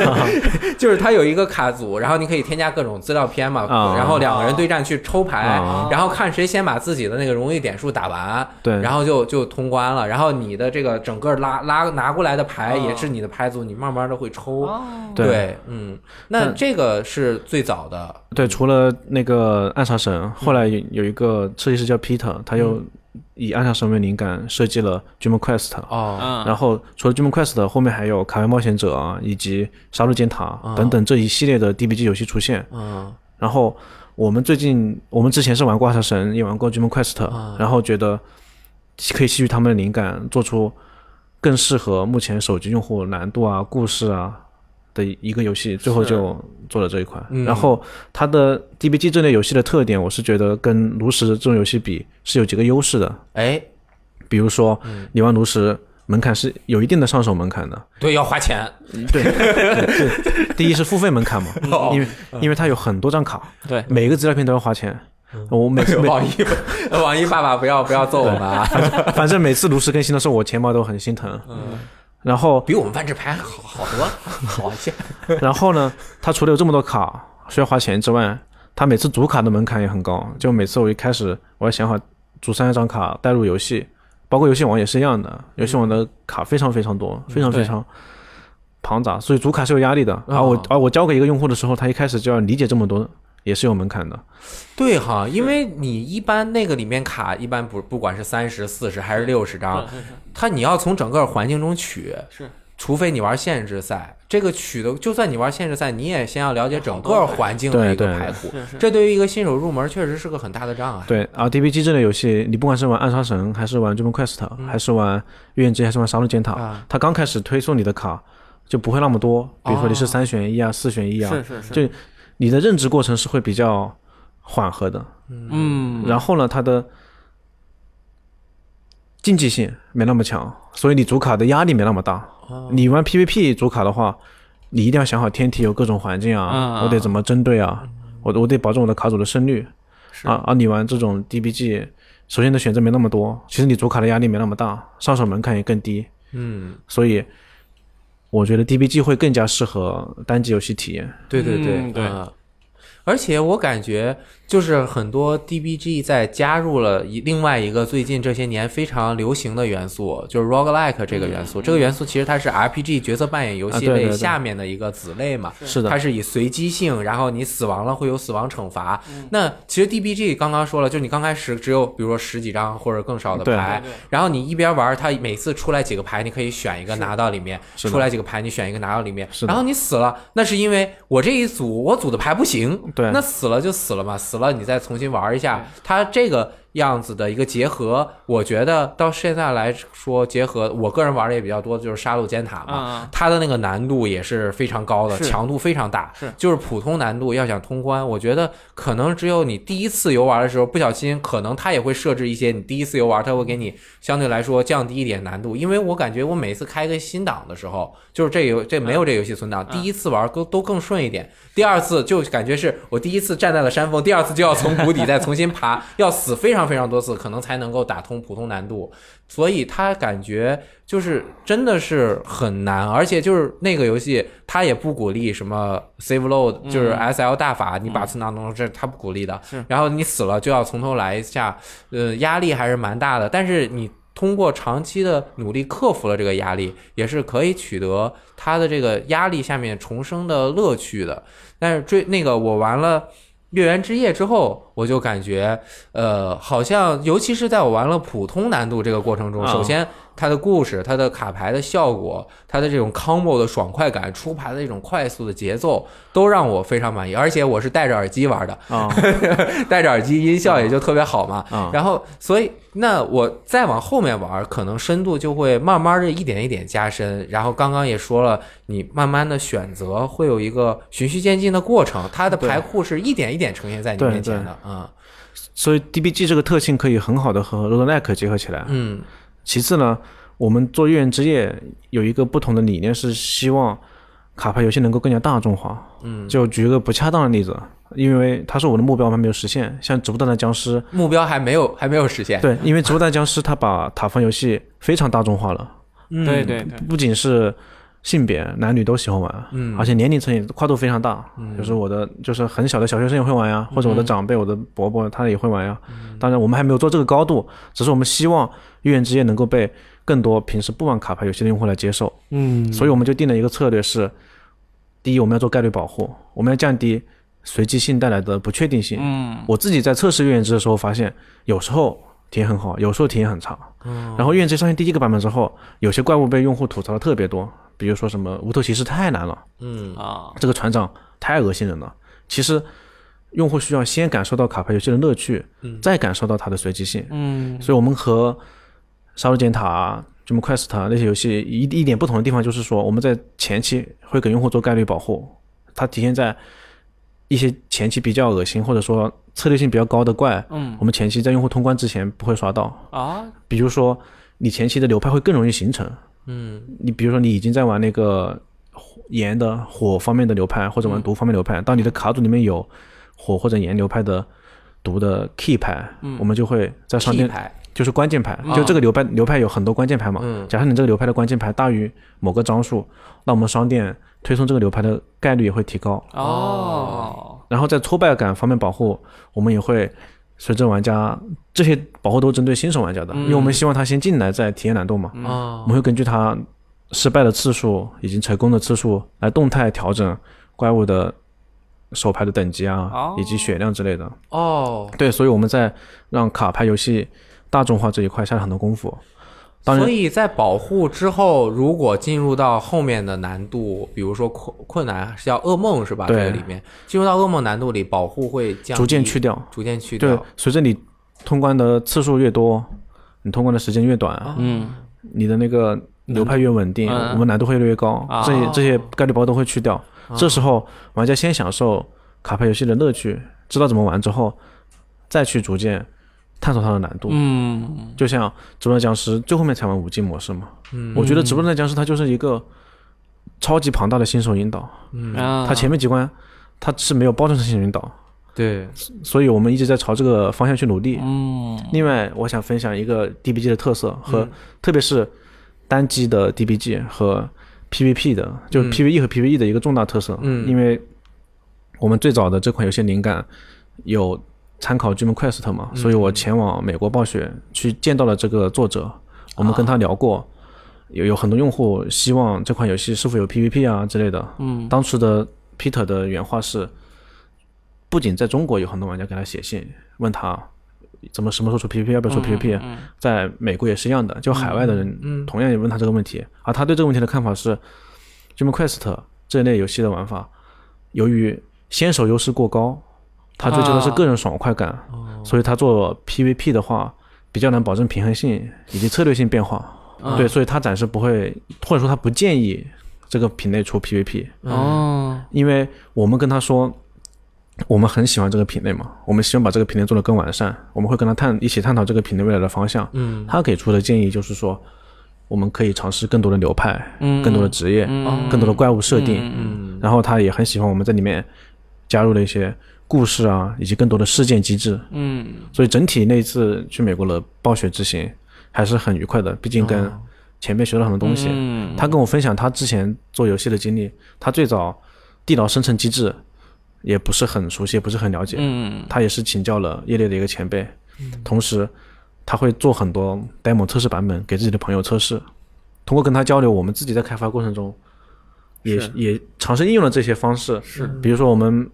就是他有一个卡组，然后你可以添加各种资料片嘛，啊。然后两个人对战去抽牌，啊。然后看谁先把自己的那个荣誉点数打完，对，然后就就通关了。然后你的这个整个拉拉拿过来的牌也是你的牌组，你慢慢的会抽。对。对，嗯，那这个是最早的，对，除了那个暗杀神，后来有有一个设计师叫 Peter，他又以暗杀神为灵感设计了 Dream Quest。哦，嗯，然后除了 Dream Quest，后面还有卡牌冒险者啊，以及杀戮尖塔等等这一系列的 DBG 游戏出现。嗯。然后我们最近，我们之前是玩过暗杀神，也玩过 Dream Quest，、啊然后觉得可以吸取他们的灵感，做出更适合目前手机用户难度啊、故事啊的一个游戏，最后就做了这一款。嗯。然后它的 DBG 这类游戏的特点，我是觉得跟炉石这种游戏比是有几个优势的，哎，比如说嗯。你玩炉石。门槛是有一定的上手门槛的，对，要花钱，对，对第一是付费门槛嘛，哦。因为因为它有很多张卡，对，每个资料片都要花钱。我每次每网易网易爸爸不要不要揍我们啊，反正每次炉石更新的时候，我钱包都很心疼。嗯，然后，比我们万智牌好好多，好一些。然后呢，他除了有这么多卡需要花钱之外，他每次组卡的门槛也很高。就每次我一开始我要想好组三十张卡带入游戏，包括游戏王也是一样的，游戏王的卡非常非常多，非常非常庞杂，所以组卡是有压力的。而我哦而我交给一个用户的时候，他一开始就要理解这么多，也是有门槛的。对哈，因为你一般那个里面卡一般不不管是三十四十还是六十张，它你要从整个环境中取，是，除非你玩限制赛，这个取的就算你玩限制赛，你也先要了解整个环境的一个对对。牌库，这对于一个新手入门确实是个很大的障碍。对，而 DBG 这类游戏，你不管是玩暗杀神，还是玩 Dream Quest，、还是玩月圆之夜，还是玩杀戮尖塔，啊，它刚开始推送你的卡就不会那么多，比如说你是哦。三选一啊、四选一啊，是是是，就你的认知过程是会比较缓和的，嗯，然后呢，它的竞技性没那么强，所以你主卡的压力没那么大。哦。你玩 PVP 主卡的话，你一定要想好天梯有各种环境啊，嗯我得怎么针对啊，我我得保证我的卡组的胜率。是。啊啊！你玩这种 DBG，首先的选择没那么多，其实你主卡的压力没那么大，上手门槛也更低，嗯，所以我觉得 DBG 会更加适合单机游戏体验。对对对，嗯对嗯而且我感觉，就是很多 DBG 在加入了一另外一个最近这些年非常流行的元素，就是 roguelike 这个元素。这个元素其实它是 RPG 角色扮演游戏类下面的一个子类嘛。是。的。它，是以随机性，然后你死亡了会有死亡惩罚。那其实 DBG 刚刚说了，就你刚开始只有比如说十几张或者更少的牌然后你一边玩，它每次出来几个牌，你可以选一个拿到里面；出来几个牌，你选一个拿到里面。然后你死了，那是因为我这一组我组的牌不行，对那死了就死了嘛，死了你再重新玩一下。他这个样子的一个结合，我觉得到现在来说，结合我个人玩的也比较多的，就是杀戮尖塔嘛。嗯它的那个难度也是非常高的，强度非常大。是就是普通难度要想通关，我觉得可能只有你第一次游玩的时候不小心，可能它也会设置一些你第一次游玩，它会给你相对来说降低一点难度。因为我感觉我每次开个新档的时候，就是这游这没有这游戏存档，第一次玩都都更顺一点，第二次就感觉是我第一次站在了山峰，第二次就要从谷底再重新爬，要死非常非常多次，可能才能够打通普通难度。所以他感觉就是真的是很难，而且就是那个游戏，他也不鼓励什么 save load，就是 S L 大法，你把存档弄这他不鼓励的。然后你死了就要从头来一下，呃，压力还是蛮大的。但是你通过长期的努力克服了这个压力，也是可以取得他的这个压力下面重生的乐趣的。但是追那个我玩了。月圆之夜之后，我就感觉，呃，好像尤其是在我玩了普通难度这个过程中，啊。首先它的故事、它的卡牌的效果、它的这种 combo 的爽快感、出牌的这种快速的节奏，都让我非常满意。而且我是戴着耳机玩的，啊 戴着耳机音效也就特别好嘛。啊，然后，所以那我再往后面玩，可能深度就会慢慢的一点一点加深。然后刚刚也说了，你慢慢的选择会有一个循序渐进的过程，它的牌库是一点一点呈现在你面前的。嗯所以 DBG 这个特性可以很好的和 roguelike 结合起来。嗯其次呢，我们做月圆之夜有一个不同的理念，是希望卡牌游戏能够更加大众化。嗯，就举一个不恰当的例子，因为它是我的目标还没有实现，像《植物大战僵尸目标还没有还没有实现》，。对，因为《植物大战僵尸》它把塔防游戏非常大众化了，嗯。对对对，不仅是性别，男女都喜欢玩，嗯。而且年龄层也跨度非常大，嗯。就是我的就是很小的小学生也会玩呀，或者我的长辈、我的伯伯他也会玩呀。嗯。当然，我们还没有做这个高度，只是我们希望《月圆之夜》能够被更多平时不玩卡牌游戏的用户来接受，嗯，所以我们就定了一个策略是：第一，我们要做概率保护，我们要降低随机性带来的不确定性。嗯我自己在测试月圆之的时候发现，有时候体验很好，有时候体验很差。嗯然后月圆之上线第一个版本之后，有些怪物被用户吐槽的特别多，比如说什么无头骑士太难了，嗯啊，这个船长太恶心人了。其实用户需要先感受到卡牌游戏的乐趣，嗯再感受到它的随机性。嗯所以我们和杀戮尖塔啊、Dream Quest 啊那些游戏一一点不同的地方，就是说我们在前期会给用户做概率保护，它体现在一些前期比较恶心或者说策略性比较高的怪，嗯我们前期在用户通关之前不会刷到。啊，比如说你前期的流派会更容易形成，嗯你比如说你已经在玩那个火炎的火方面的流派，或者玩毒方面流派，当你的卡组里面有火或者炎流派的毒的 key 牌，我们就会在商店就是关键牌，嗯就这个流派流派有很多关键牌嘛。嗯假设你这个流派的关键牌大于某个张数，那我们商店推送这个流派的概率也会提高。哦，然后在挫败感方面保护，我们也会随着玩家这些保护都针对新手玩家的，因为我们希望他先进来再体验难度嘛。哦我们会根据他失败的次数以及成功的次数来动态调整怪物的手牌的等级啊，哦以及血量之类的。哦，对，所以我们在让卡牌游戏大众化这一块下了很多功夫。当然所以在保护之后，如果进入到后面的难度，比如说困困难是叫噩梦是吧？这对个里面进入到噩梦难度里，保护会降低逐渐去掉。逐渐去对掉。，随着你通关的次数越多，你通关的时间越短，嗯你的那个流派越稳定，嗯我们难度会越来越高，啊这些这些概率包都会去掉。这时候玩家先享受卡牌游戏的乐趣，知道怎么玩之后，再去逐渐探索它的难度。嗯。就像《直播的僵尸》最后面才玩五 G 模式嘛，嗯。我觉得《直播的僵尸》它就是一个超级庞大的新手引导，嗯。啊，它前面几关它是没有包装成新手引导，对，所以我们一直在朝这个方向去努力。嗯。另外，我想分享一个 DBG 的特色和、嗯。特别是单机的 DBG 和 PVP 的，就是嗯 PVE 和 PVE 的一个重大特色。嗯。因为我们最早的这款游戏灵感有参考 Dream Quest 嘛，嗯。所以我前往美国暴雪去见到了这个作者，我们跟他聊过。有有很多用户希望这款游戏是否有 PVP 啊之类的。嗯。当时的 Peter 的原话是，不仅在中国有很多玩家给他写信问他怎么什么时候出 PVP，要不要出 PVP，、嗯在美国也是一样的，就海外的人嗯同样也问他这个问题，而他对这个问题的看法是，Dream Quest 这一类游戏的玩法，由于先手优势过高，他追求的是个人爽快感，所以他做 PVP 的话比较难保证平衡性以及策略性变化。啊对，所以他暂时不会，或者说他不建议这个品类出 PVP，哦因为我们跟他说，我们很喜欢这个品类嘛，我们希望把这个品类做得更完善，我们会跟他探一起探讨这个品类未来的方向。嗯他给出的建议就是说，我们可以尝试更多的流派、嗯更多的职业、嗯更多的怪物设定。嗯然后他也很喜欢我们在里面加入了一些故事啊，以及更多的事件机制。嗯所以整体那次去美国的暴雪之行还是很愉快的，毕竟跟前辈学了很多东西。嗯他跟我分享他之前做游戏的经历，他最早地牢生成机制也不是很熟悉，也不是很了解。嗯他也是请教了业内的一个前辈，同时他会做很多 demo 测试版本给自己的朋友测试。通过跟他交流，我们自己在开发过程中也也尝试应用了这些方式。是比如说我们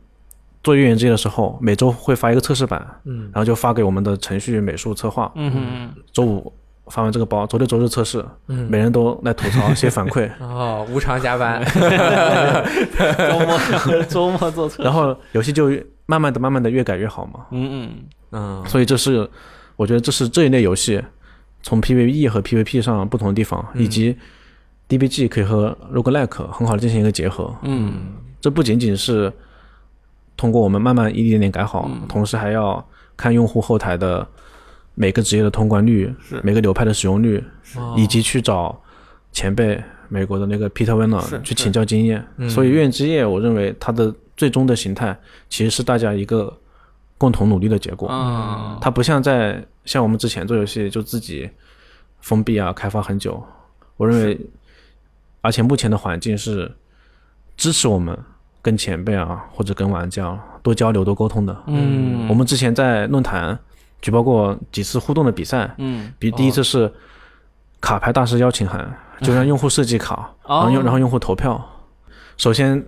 做月圆之夜的时候，每周会发一个测试版，嗯。然后就发给我们的程序、美术、策划。嗯嗯。周五发完这个包，周六周日测试，嗯。每人都来吐槽、写反馈。哦，无偿加班，周末周末做测试。然后游戏就慢慢的、慢慢的越改越好嘛。嗯嗯。所以这是我觉得这是这一类游戏从 PVE 和 PVP 上不同的地方，嗯。以及 DBG 可以和 roguelike 很好的进行一个结合。嗯。这不仅仅是通过我们慢慢一点点改好，嗯。同时还要看用户后台的每个职业的通关率是、每个流派的使用率，哦。以及去找前辈美国的那个 Peter Werner 去请教经验。嗯。所以《月之夜》，我认为它的最终的形态其实是大家一个共同努力的结果。啊。它不像在像我们之前做游戏就自己封闭啊开发很久，我认为，而且目前的环境是支持我们跟前辈啊或者跟玩家多交流多沟通的。嗯我们之前在论坛举报过几次互动的比赛，嗯比第一次是卡牌大师邀请函，就让用户设计卡，然后用然后用户投票。首先，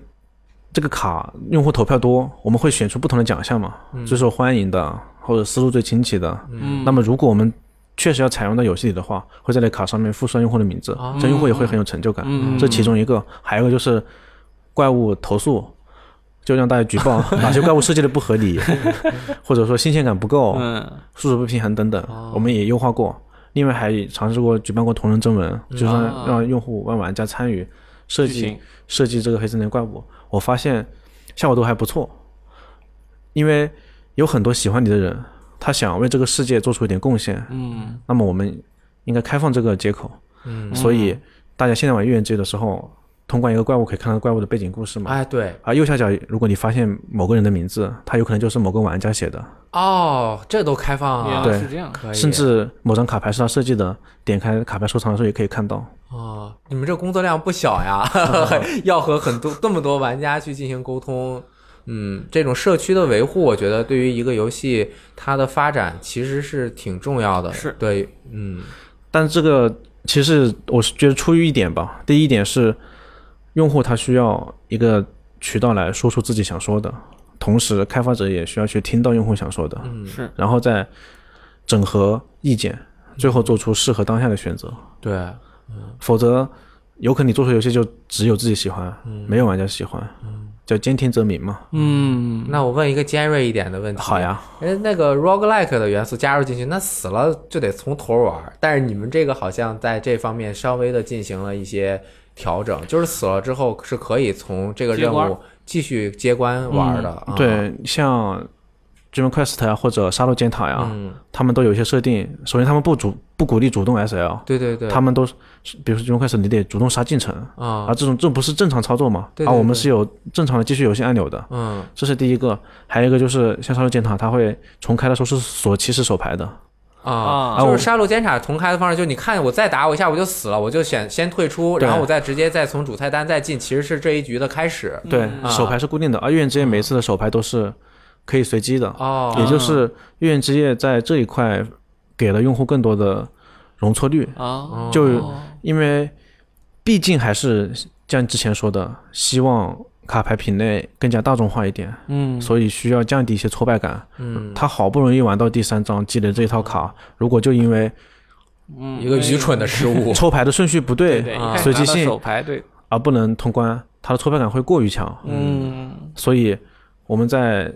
这个卡用户投票多，我们会选出不同的奖项嘛，最受欢迎的或者思路最清晰的。嗯那么如果我们确实要采用到游戏里的话，会在那卡上面附上用户的名字，哦这样用户也会很有成就感。嗯这其中一个，还有一个就是怪物投诉。就让大家举报 哪些怪物设计的不合理，或者说新鲜感不够，嗯数值不平衡等等，我们也优化过。另外还尝试过举办过同人征文，就是让用户让玩家参与设计设计这个黑森林怪物，我发现效果都还不错。因为有很多喜欢你的人，他想为这个世界做出一点贡献，嗯那么我们应该开放这个接口。嗯，所以大家现在玩月圆之夜的时候，通关一个怪物可以看到怪物的背景故事嘛。哎对，啊右下角，如果你发现某个人的名字，他有可能就是某个玩家写的，哦，这都开放原啊，对是这样可以，甚至某张卡牌是他设计的，点开卡牌收藏的时候也可以看到。哦，你们这工作量不小呀，要和很多这么多玩家去进行沟通。嗯，这种社区的维护，我觉得对于一个游戏它的发展其实是挺重要的。是对，嗯但这个其实我是觉得出于一点吧，第一点是用户他需要一个渠道来说出自己想说的，同时开发者也需要去听到用户想说的，嗯，是然后再整合意见，最后做出适合当下的选择。对，嗯否则有可能你做出游戏就只有自己喜欢，没有玩家喜欢，叫兼听则明嘛。嗯那我问一个尖锐一点的问题。好，呀，哎，那个 roguelike 的元素加入进去，那死了就得从头玩儿。但是你们这个好像在这方面稍微的进行了一些调整，就是死了之后是可以从这个任务继续接关玩的。啊，对，像 Dream Quest 呀、或者杀戮尖塔呀，嗯，他们都有一些设定。首先，他们不主不鼓励主动 SL，对对对，他们都是，比如说 Dream Quest 你得主动杀进程，啊而，这种这不是正常操作嘛？对对对而我们是有正常的继续游戏按钮的，嗯这是第一个。还有一个就是像杀戮尖塔，它会重开的时候是锁骑士手牌的，啊，啊就是杀戮监察重开的方式，就你看我再打我一下我就死了，我就选先退出，然后我再直接再从主菜单再进，其实是这一局的开始。对，嗯手牌是固定的，而月圆之夜每次的手牌都是可以随机的，哦，也就是月圆之夜在这一块给了用户更多的容错率，啊，就哦因为毕竟还是像之前说的，希望卡牌品类更加大众化一点，嗯，所以需要降低一些挫败感。嗯，他好不容易玩到第三章，积累这一套卡，如果就因为嗯。一个愚蠢的失误。抽牌的顺序不对对随机性手牌对，而不能通关，他的挫败感会过于强。嗯。所以我们在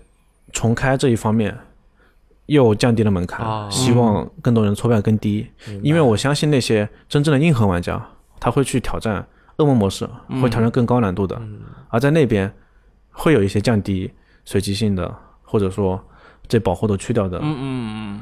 重开这一方面又降低了门槛，哦希望更多人挫败更低。因为我相信那些真正的硬核玩家，他会去挑战噩梦模式，嗯会挑战更高难度的。而在那边会有一些降低随机性的，或者说这保护都去掉的，嗯嗯嗯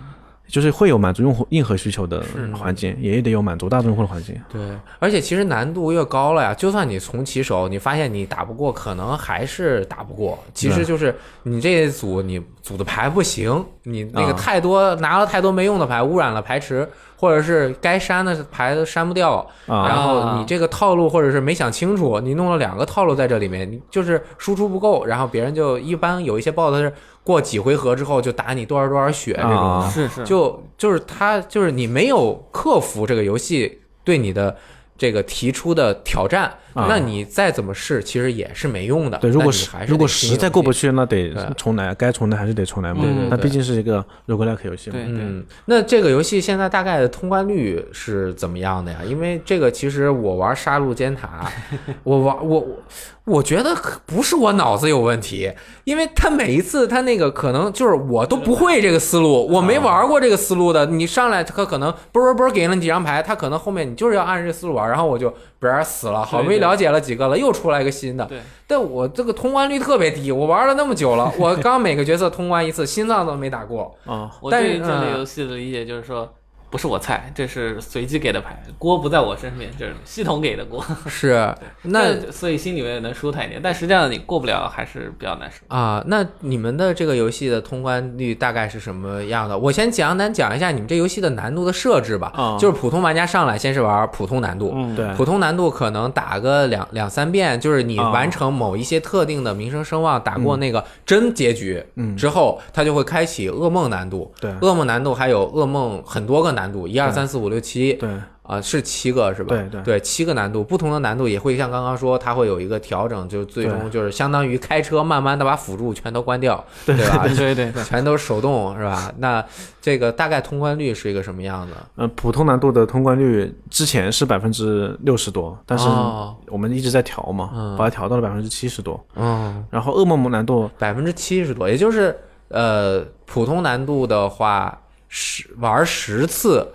就是会有满足用户硬核需求的环境，也得有满足大众用户的环境。对，而且其实难度越高了呀，就算你从起手，你发现你打不过，可能还是打不过。其实就是你这一组你组的牌不行，你那个啊。太多、拿了太多没用的牌，污染了牌池，或者是该删的牌都删不掉，啊。然后你这个套路或者是没想清楚，你弄了两个套路在这里面，你就是输出不够，然后别人就一般有一些 BOSS 是过几回合之后就打你多少多少血这种是是，就就是他就是你没有克服这个游戏对你的这个提出的挑战，啊那你再怎么试，其实也是没用的。对，如果实那你还是如果实在过不去，那得重来，该重来还是得重来嘛。那毕竟是一个 roguelike 游戏嘛。对对嗯，那这个游戏现在大概的通关率是怎么样的呀？因为这个其实我玩杀戮尖塔，我玩我我我觉得可不是我脑子有问题，因为他每一次他那个可能就是我都不会这个思路，我没玩过这个思路的，你上来他可能啵啵啵给了你几张牌，他可能后面你就是要按这个思路玩，然后我就不然死了，好不容易了解了几个了，又出来一个新的，对，但我这个通关率特别低，我玩了那么久了，我刚每个角色通关一次，心脏都没打过。啊，我但是对这类嗯。游戏的理解就是说，不是我菜，这是随机给的牌，锅不在我身边，这是系统给的锅。是，那所以心里面能舒坦一点，但实际上你过不了还是比较难受。啊，那你们的这个游戏的通关率大概是什么样的？我先简单讲一下你们这游戏的难度的设置吧。啊就是普通玩家上来先是玩普通难度，嗯对普通难度可能打个两两三遍，就是你啊完成某一些特定的名声声望，打过那个真结局嗯之后，它就会开启噩梦难度。对噩梦难度还有噩梦很多个难度，一二三四五六七，对啊，是七个是吧？对对对，七个难度，不同的难度也会像刚刚说，它会有一个调整，就最终就是相当于开车，慢慢的把辅助全都关掉，对吧？对对对，全都是手动是吧？那这个大概通关率是一个什么样子？呃，普通难度的通关率之前是百分之六十多，但是哦我们一直在调嘛，嗯把它调到了百分之七十多。嗯，然后噩梦难度百分之七十多，也就是呃，普通难度的话，十玩十次，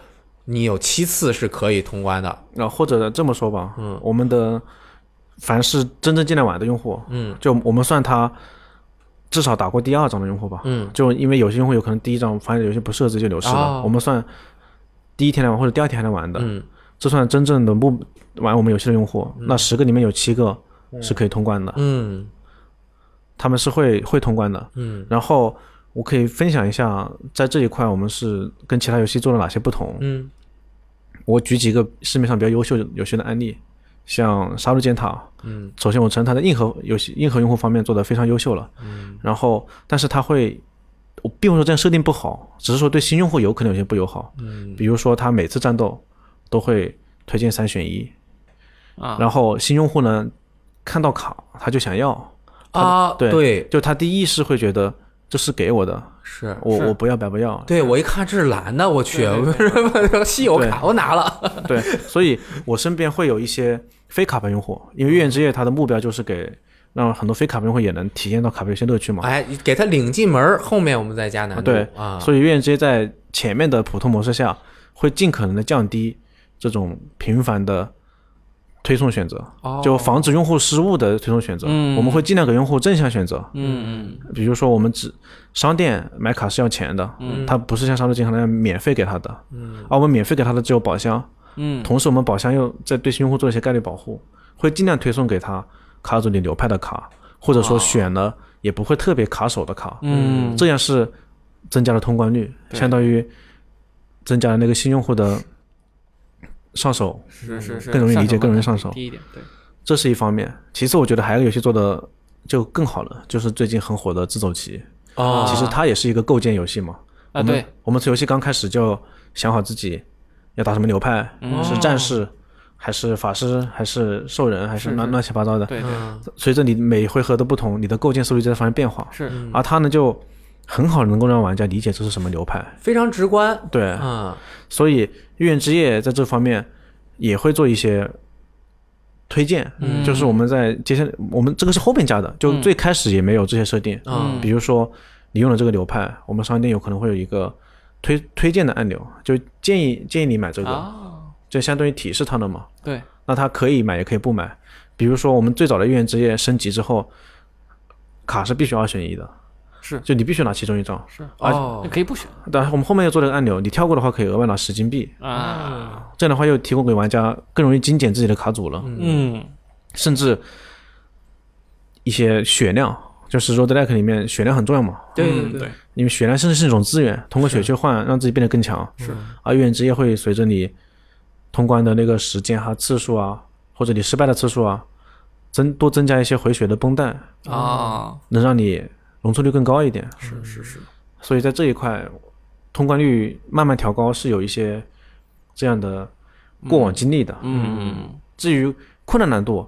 你有七次是可以通关的。那，或者这么说吧，嗯。我们的凡是真正进来玩的用户，嗯。就我们算他至少打过第二章的用户吧，嗯。就因为有些用户有可能第一章发现有些不设置就流失了，哦。我们算第一天来玩或者第二天来玩的，嗯。这算真正的目玩我们游戏的用户，那十个里面有七个是可以通关的，嗯。他们是会会通关的。嗯。然后我可以分享一下，在这一块我们是跟其他游戏做了哪些不同。嗯我举几个市面上比较优秀游戏的案例，像《杀戮尖塔》，嗯首先我承认它的硬核游戏、硬核用户方面做得非常优秀了。嗯然后，但是它会，我并不是说这样设定不好，只是说对新用户有可能有些不友好。嗯比如说，他每次战斗都会推荐三选一，啊，然后新用户呢看到卡他就想要，啊，对对，就他第一是会觉得这是给我的，是。我我不要白不要。对，我一看这是蓝的，我去，对稀 有卡我拿了。对，所以我身边会有一些非卡牌用户，因为月圆之夜它的目标就是给让很多非卡牌用户也能体验到卡牌游戏乐趣嘛。哎，给他领进门，后面我们再加难度。对啊，所以月圆之夜在前面的普通模式下，会尽可能的降低这种频繁的推送选择，哦。就防止用户失误的推送选择。嗯。我们会尽量给用户正向选择，嗯嗯。比如说我们只商店买卡是要钱的，嗯。它不是像商州金行那样免费给他的，嗯，而我们免费给他的只有宝箱，嗯。同时我们宝箱又在对用户做一些概率保护，会尽量推送给他卡组里流派的卡，或者说选了也不会特别卡手的卡，嗯。这样是增加了通关率，相当于增加了那个新用户的上手，是是是，更容易理解更容易上手低一点，对，这是一方面。其次，我觉得还有一个游戏做的就更好了，就是最近很火的自走棋。哦其实它也是一个构建游戏嘛。啊我们对，我们从游戏刚开始就想好自己要打什么流派，嗯是战士还是法师还是兽人还是乱乱七八糟的。对随着你每回合的不同，你的构建思路就在发生变化。是，而它呢就很好地能够让玩家理解这是什么流派。非常直观，对，嗯所以月圆之夜在这方面也会做一些推荐，嗯。就是我们在接下来我们这个是后面加的，就嗯。最开始也没有这些设定。嗯。比如说你用了这个流派，我们商店有可能会有一个推推荐的按钮，就建议建议你买这个，啊，就相当于提示他了嘛。对，那他可以买也可以不买。比如说我们最早的月圆之夜升级之后，卡是必须二选一的，是。就你必须拿其中一张。是，哦。你可以不选。但我们后面又做了个按钮，你跳过的话可以额外拿十金币，啊，这样的话又提供给玩家更容易精简自己的卡组了，嗯。甚至一些血量，就是 roguelike 里面血量很重要嘛，对嗯对。对，因为血量甚至是一种资源，通过血去换让自己变得更强。是，而月圆之夜会随着你通关的那个时间哈、次数啊，或者你失败的次数啊，增多增加一些回血的绷带，啊，能让你容错率更高一点。是是是，所以在这一块，通关率慢慢调高是有一些这样的过往经历的。嗯至于困难难度，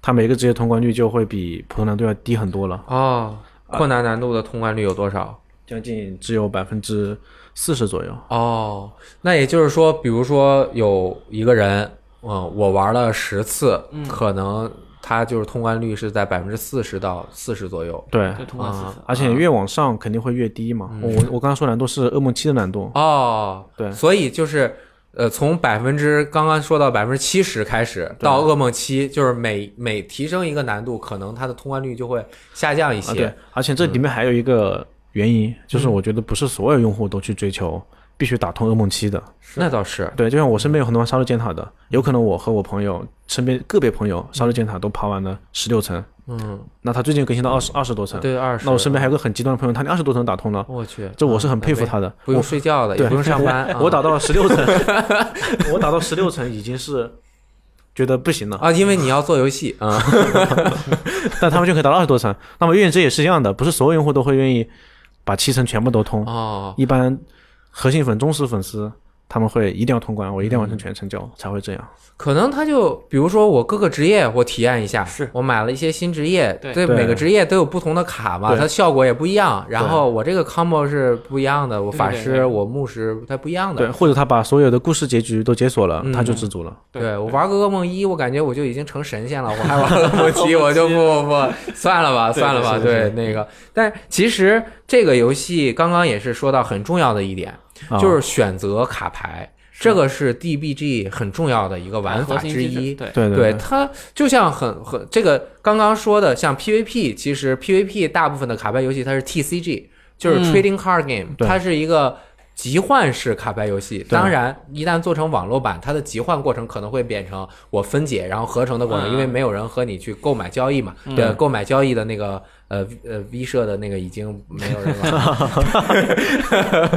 它每个职业通关率就会比普通难度要低很多了，哦，困难难度的通关率有多少？将近只有百分之四十左右。哦，那也就是说，比如说有一个人，嗯，我玩了十次，可能他就是通关率是在百分之四十到四十左右。对，就通关四十，而且越往上肯定会越低嘛。我我刚刚说难度是噩梦七的难度，哦，对所以就是。呃，从百分之刚刚说到百分之七十开始到噩梦七，就是每每提升一个难度，可能它的通关率就会下降一啊，些。对，而且这里面还有一个原因，就是我觉得不是所有用户都去追求必须打通噩梦七的。那倒是。对，就像我身边有很多玩杀戮尖塔的，有可能我和我朋友身边个别朋友杀戮尖塔都爬完了十六层，嗯，那他最近更新到二十二十多层。对，二十。那我身边还有个很极端的朋友，他连二十多层打通了，我去，这我是很佩服嗯他的。不用睡觉的，也不用上班。啊我打到了十六层，我打到十六层已经是觉得不行了，啊，因为你要做游戏啊。但他们就可以打到二十多层。那么愿之也是一样的，不是所有用户都会愿意把七层全部都通。哦，一般核心粉、忠实粉丝他们会一定要通关，我一定要完成全成就才会这样。可能他就比如说我各个职业我体验一下，是。我买了一些新职业，对。对每个职业都有不同的卡嘛，它效果也不一样。然后我这个 combo 是不一样的，我法师、我牧师它不一样的。对，或者他把所有的故事结局都解锁了，嗯他就知足了。对我玩个噩梦一，我感觉我就已经成神仙了，我还 玩噩梦七，我就不不不，算了吧，算了吧，对那个。但其实这个游戏刚刚也是说到很重要的一点，啊就是选择卡牌，这个是 DBG 很重要的一个玩法之一。对，对对对，它就像很很这个刚刚说的，像 PVP，其实 PVP 大部分的卡牌游戏它是 TCG，就是嗯。Trading Card Game，、对。它是一个集换式卡牌游戏。当然，一旦做成网络版，它的集换过程可能会变成我分解然后合成的过程，嗯因为没有人和你去购买交易嘛。嗯对，购买交易的那个呃呃 V 社的那个已经没有人了。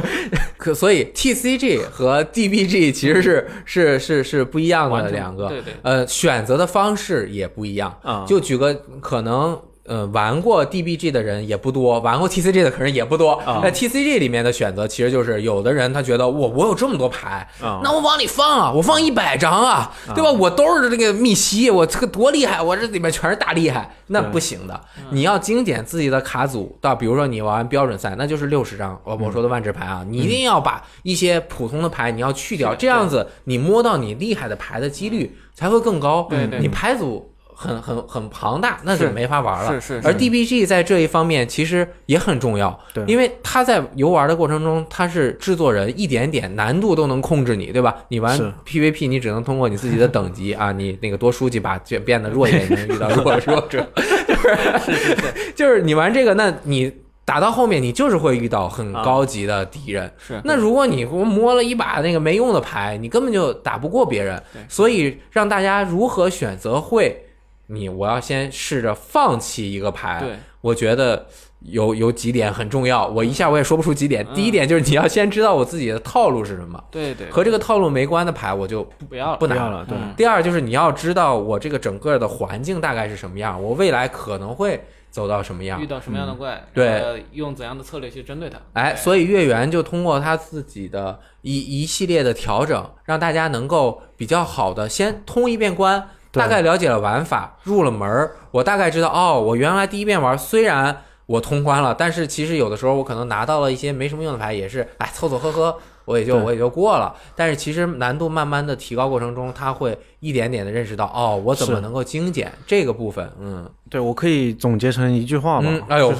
可所以 TCG 和 DBG 其实是是是是不一样的两个。对对，呃，选择的方式也不一样。啊，就举个可能，呃，玩过 DBG 的人也不多，玩过 TCG 的可能也不多。啊在 TCG 里面的选择，其实就是有的人他觉得我我有这么多牌，啊那我往里放啊，我放一百张啊，对吧？我都是这个密西，我这个多厉害，我这里面全是大厉害，那不行的。你要精简自己的卡组，到比如说你玩标准赛，那就是六十张，我我说的万智牌啊，你一定要把一些普通的牌你要去掉，这样子你摸到你厉害的牌的几率才会更高。对对你牌组很很很庞大，那就没法玩了。是是是而 DBG 在这一方面其实也很重要，对因为他在游玩的过程中，他是制作人，一点点难度都能控制你，对吧？你玩 PVP，你只能通过你自己的等级 啊，你那个多输几把，就变得弱一点，你能遇到弱弱者，就是 就是你玩这个，那你打到后面，你就是会遇到很高级的敌人。是那如果你摸了一把那个没用的牌，你根本就打不过别人对。所以让大家如何选择会，你我要先试着放弃一个牌。对，我觉得有有几点很重要，我一下我也说不出几点。第一点就是你要先知道我自己的套路是什么，对对，和这个套路没关的牌我就不不要了不拿了，对，嗯第二就是你要知道我这个整个的环境大概是什么样，我未来可能会走到什么样遇。到什么样的怪，对用怎样的策略去针对它。哎，所以月圆就通过他自己的一一系列的调整，让大家能够比较好的先通一遍关，对大概了解了玩法，入了门儿，我大概知道哦，我原来第一遍玩虽然我通关了，但是其实有的时候我可能拿到了一些没什么用的牌，也是哎 凑凑合合。我也就我也就过了，但是其实难度慢慢的提高过程中，他会一点点的认识到，哦，我怎么能够精简这个部分，嗯。对我可以总结成一句话吧嗯，，哎呦，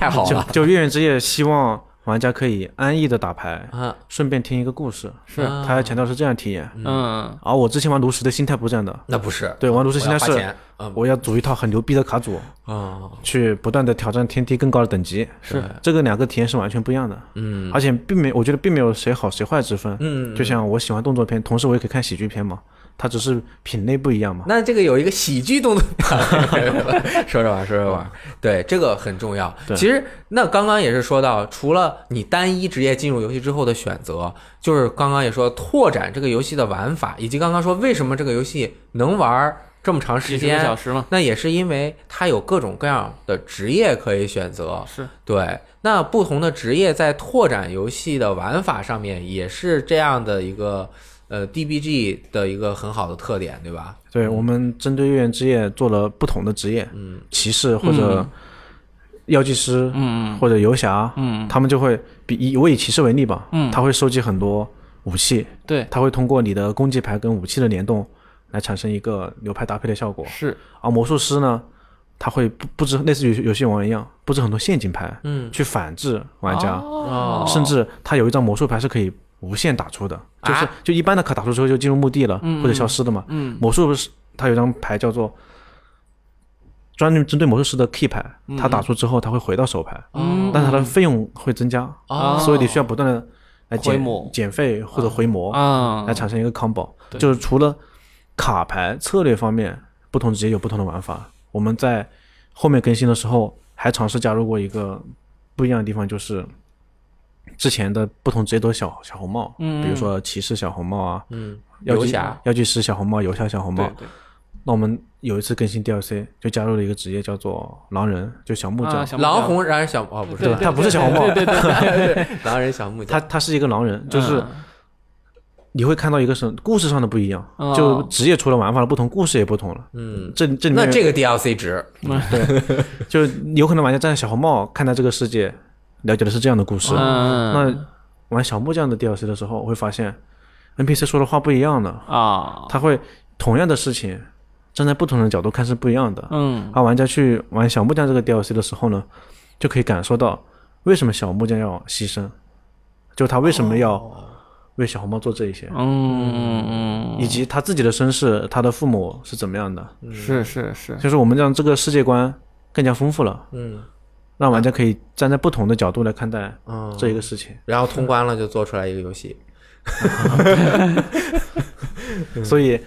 太好了，就就月圆之夜希望玩家可以安逸的打牌，啊，顺便听一个故事。是。啊。他还强调是这样体验。嗯，而我之前玩炉石的心态不是这样的，那不是，对，玩炉石心态是我要花钱，嗯。我要组一套很牛逼的卡组，啊，去不断的挑战天梯更高的等级。是，这个两个体验是完全不一样的，嗯。而且并没，我觉得并没有谁好谁坏之分。嗯，就像我喜欢动作片，同时我也可以看喜剧片嘛，它只是品类不一样嘛。那这个有一个喜剧动作，说着玩，说着玩，对，这个很重要。其实那刚刚也是说到，除了你单一职业进入游戏之后的选择，就是刚刚也说拓展这个游戏的玩法，以及刚刚说为什么这个游戏能玩这么长时间小间，时嘛，那也是因为它有各种各样的职业可以选择。是对，那不同的职业在拓展游戏的玩法上面也是这样的一个呃 DBG 的一个很好的特点，对吧？对我们针对月圆之夜做了不同的职业，嗯，骑士或者药剂师，嗯。或者游侠，嗯。他们就会比以我以骑士为例吧，嗯。他会收集很多武器，对，他会通过你的攻击牌跟武器的联动来产生一个流派搭配的效果。是。而魔术师呢，他会布布置类似于游戏王一样布置很多陷阱牌，嗯，去反制玩家，哦。甚至他有一张魔术牌是可以无限打出的，就是啊就一般的卡打出之后就进入墓地了、嗯或者消失的嘛。嗯魔术师他有张牌叫做专门针对魔术师的 key 牌，他打出之后他会回到手牌，嗯，但是它的费用会增加，哦所以你需要不断的来减减费或者回魔，啊来产生一个 combo。对就是除了卡牌策略方面，不同职业有不同的玩法。我们在后面更新的时候还尝试加入过一个不一样的地方，就是之前的不同职业都是小小红帽，嗯比如说骑士小红帽啊，嗯，药剂游侠，药剂师小红帽、游侠小红帽。那我们有一次更新 DLC，就加入了一个职业叫做狼人，就小木匠。狼红然小哦不是。对，他不是小红帽，对对对，狼人小木匠，他他是一个狼人，就是嗯你会看到一个什故事上的不一样，哦。就职业除了玩法的不同，故事也不同了。嗯，这这里面那这个 DLC 值，对。就有可能玩家站在小红帽看待这个世界，了解的是这样的故事。嗯那玩小木匠的 DLC 的时候，我会发现 NPC 说的话不一样的，啊，他会同样的事情站在不同的角度看是不一样的。嗯。而玩家去玩小木匠这个 DLC 的时候呢，就可以感受到为什么小木匠要牺牲，就他为什么要为小红帽做这一些，嗯嗯以及他自己的身世，他的父母是怎么样的。嗯，是是是，就是我们让这个世界观更加丰富了，嗯让玩家可以站在不同的角度来看待嗯，这一个事情。然后通关了就做出来一个游戏，所以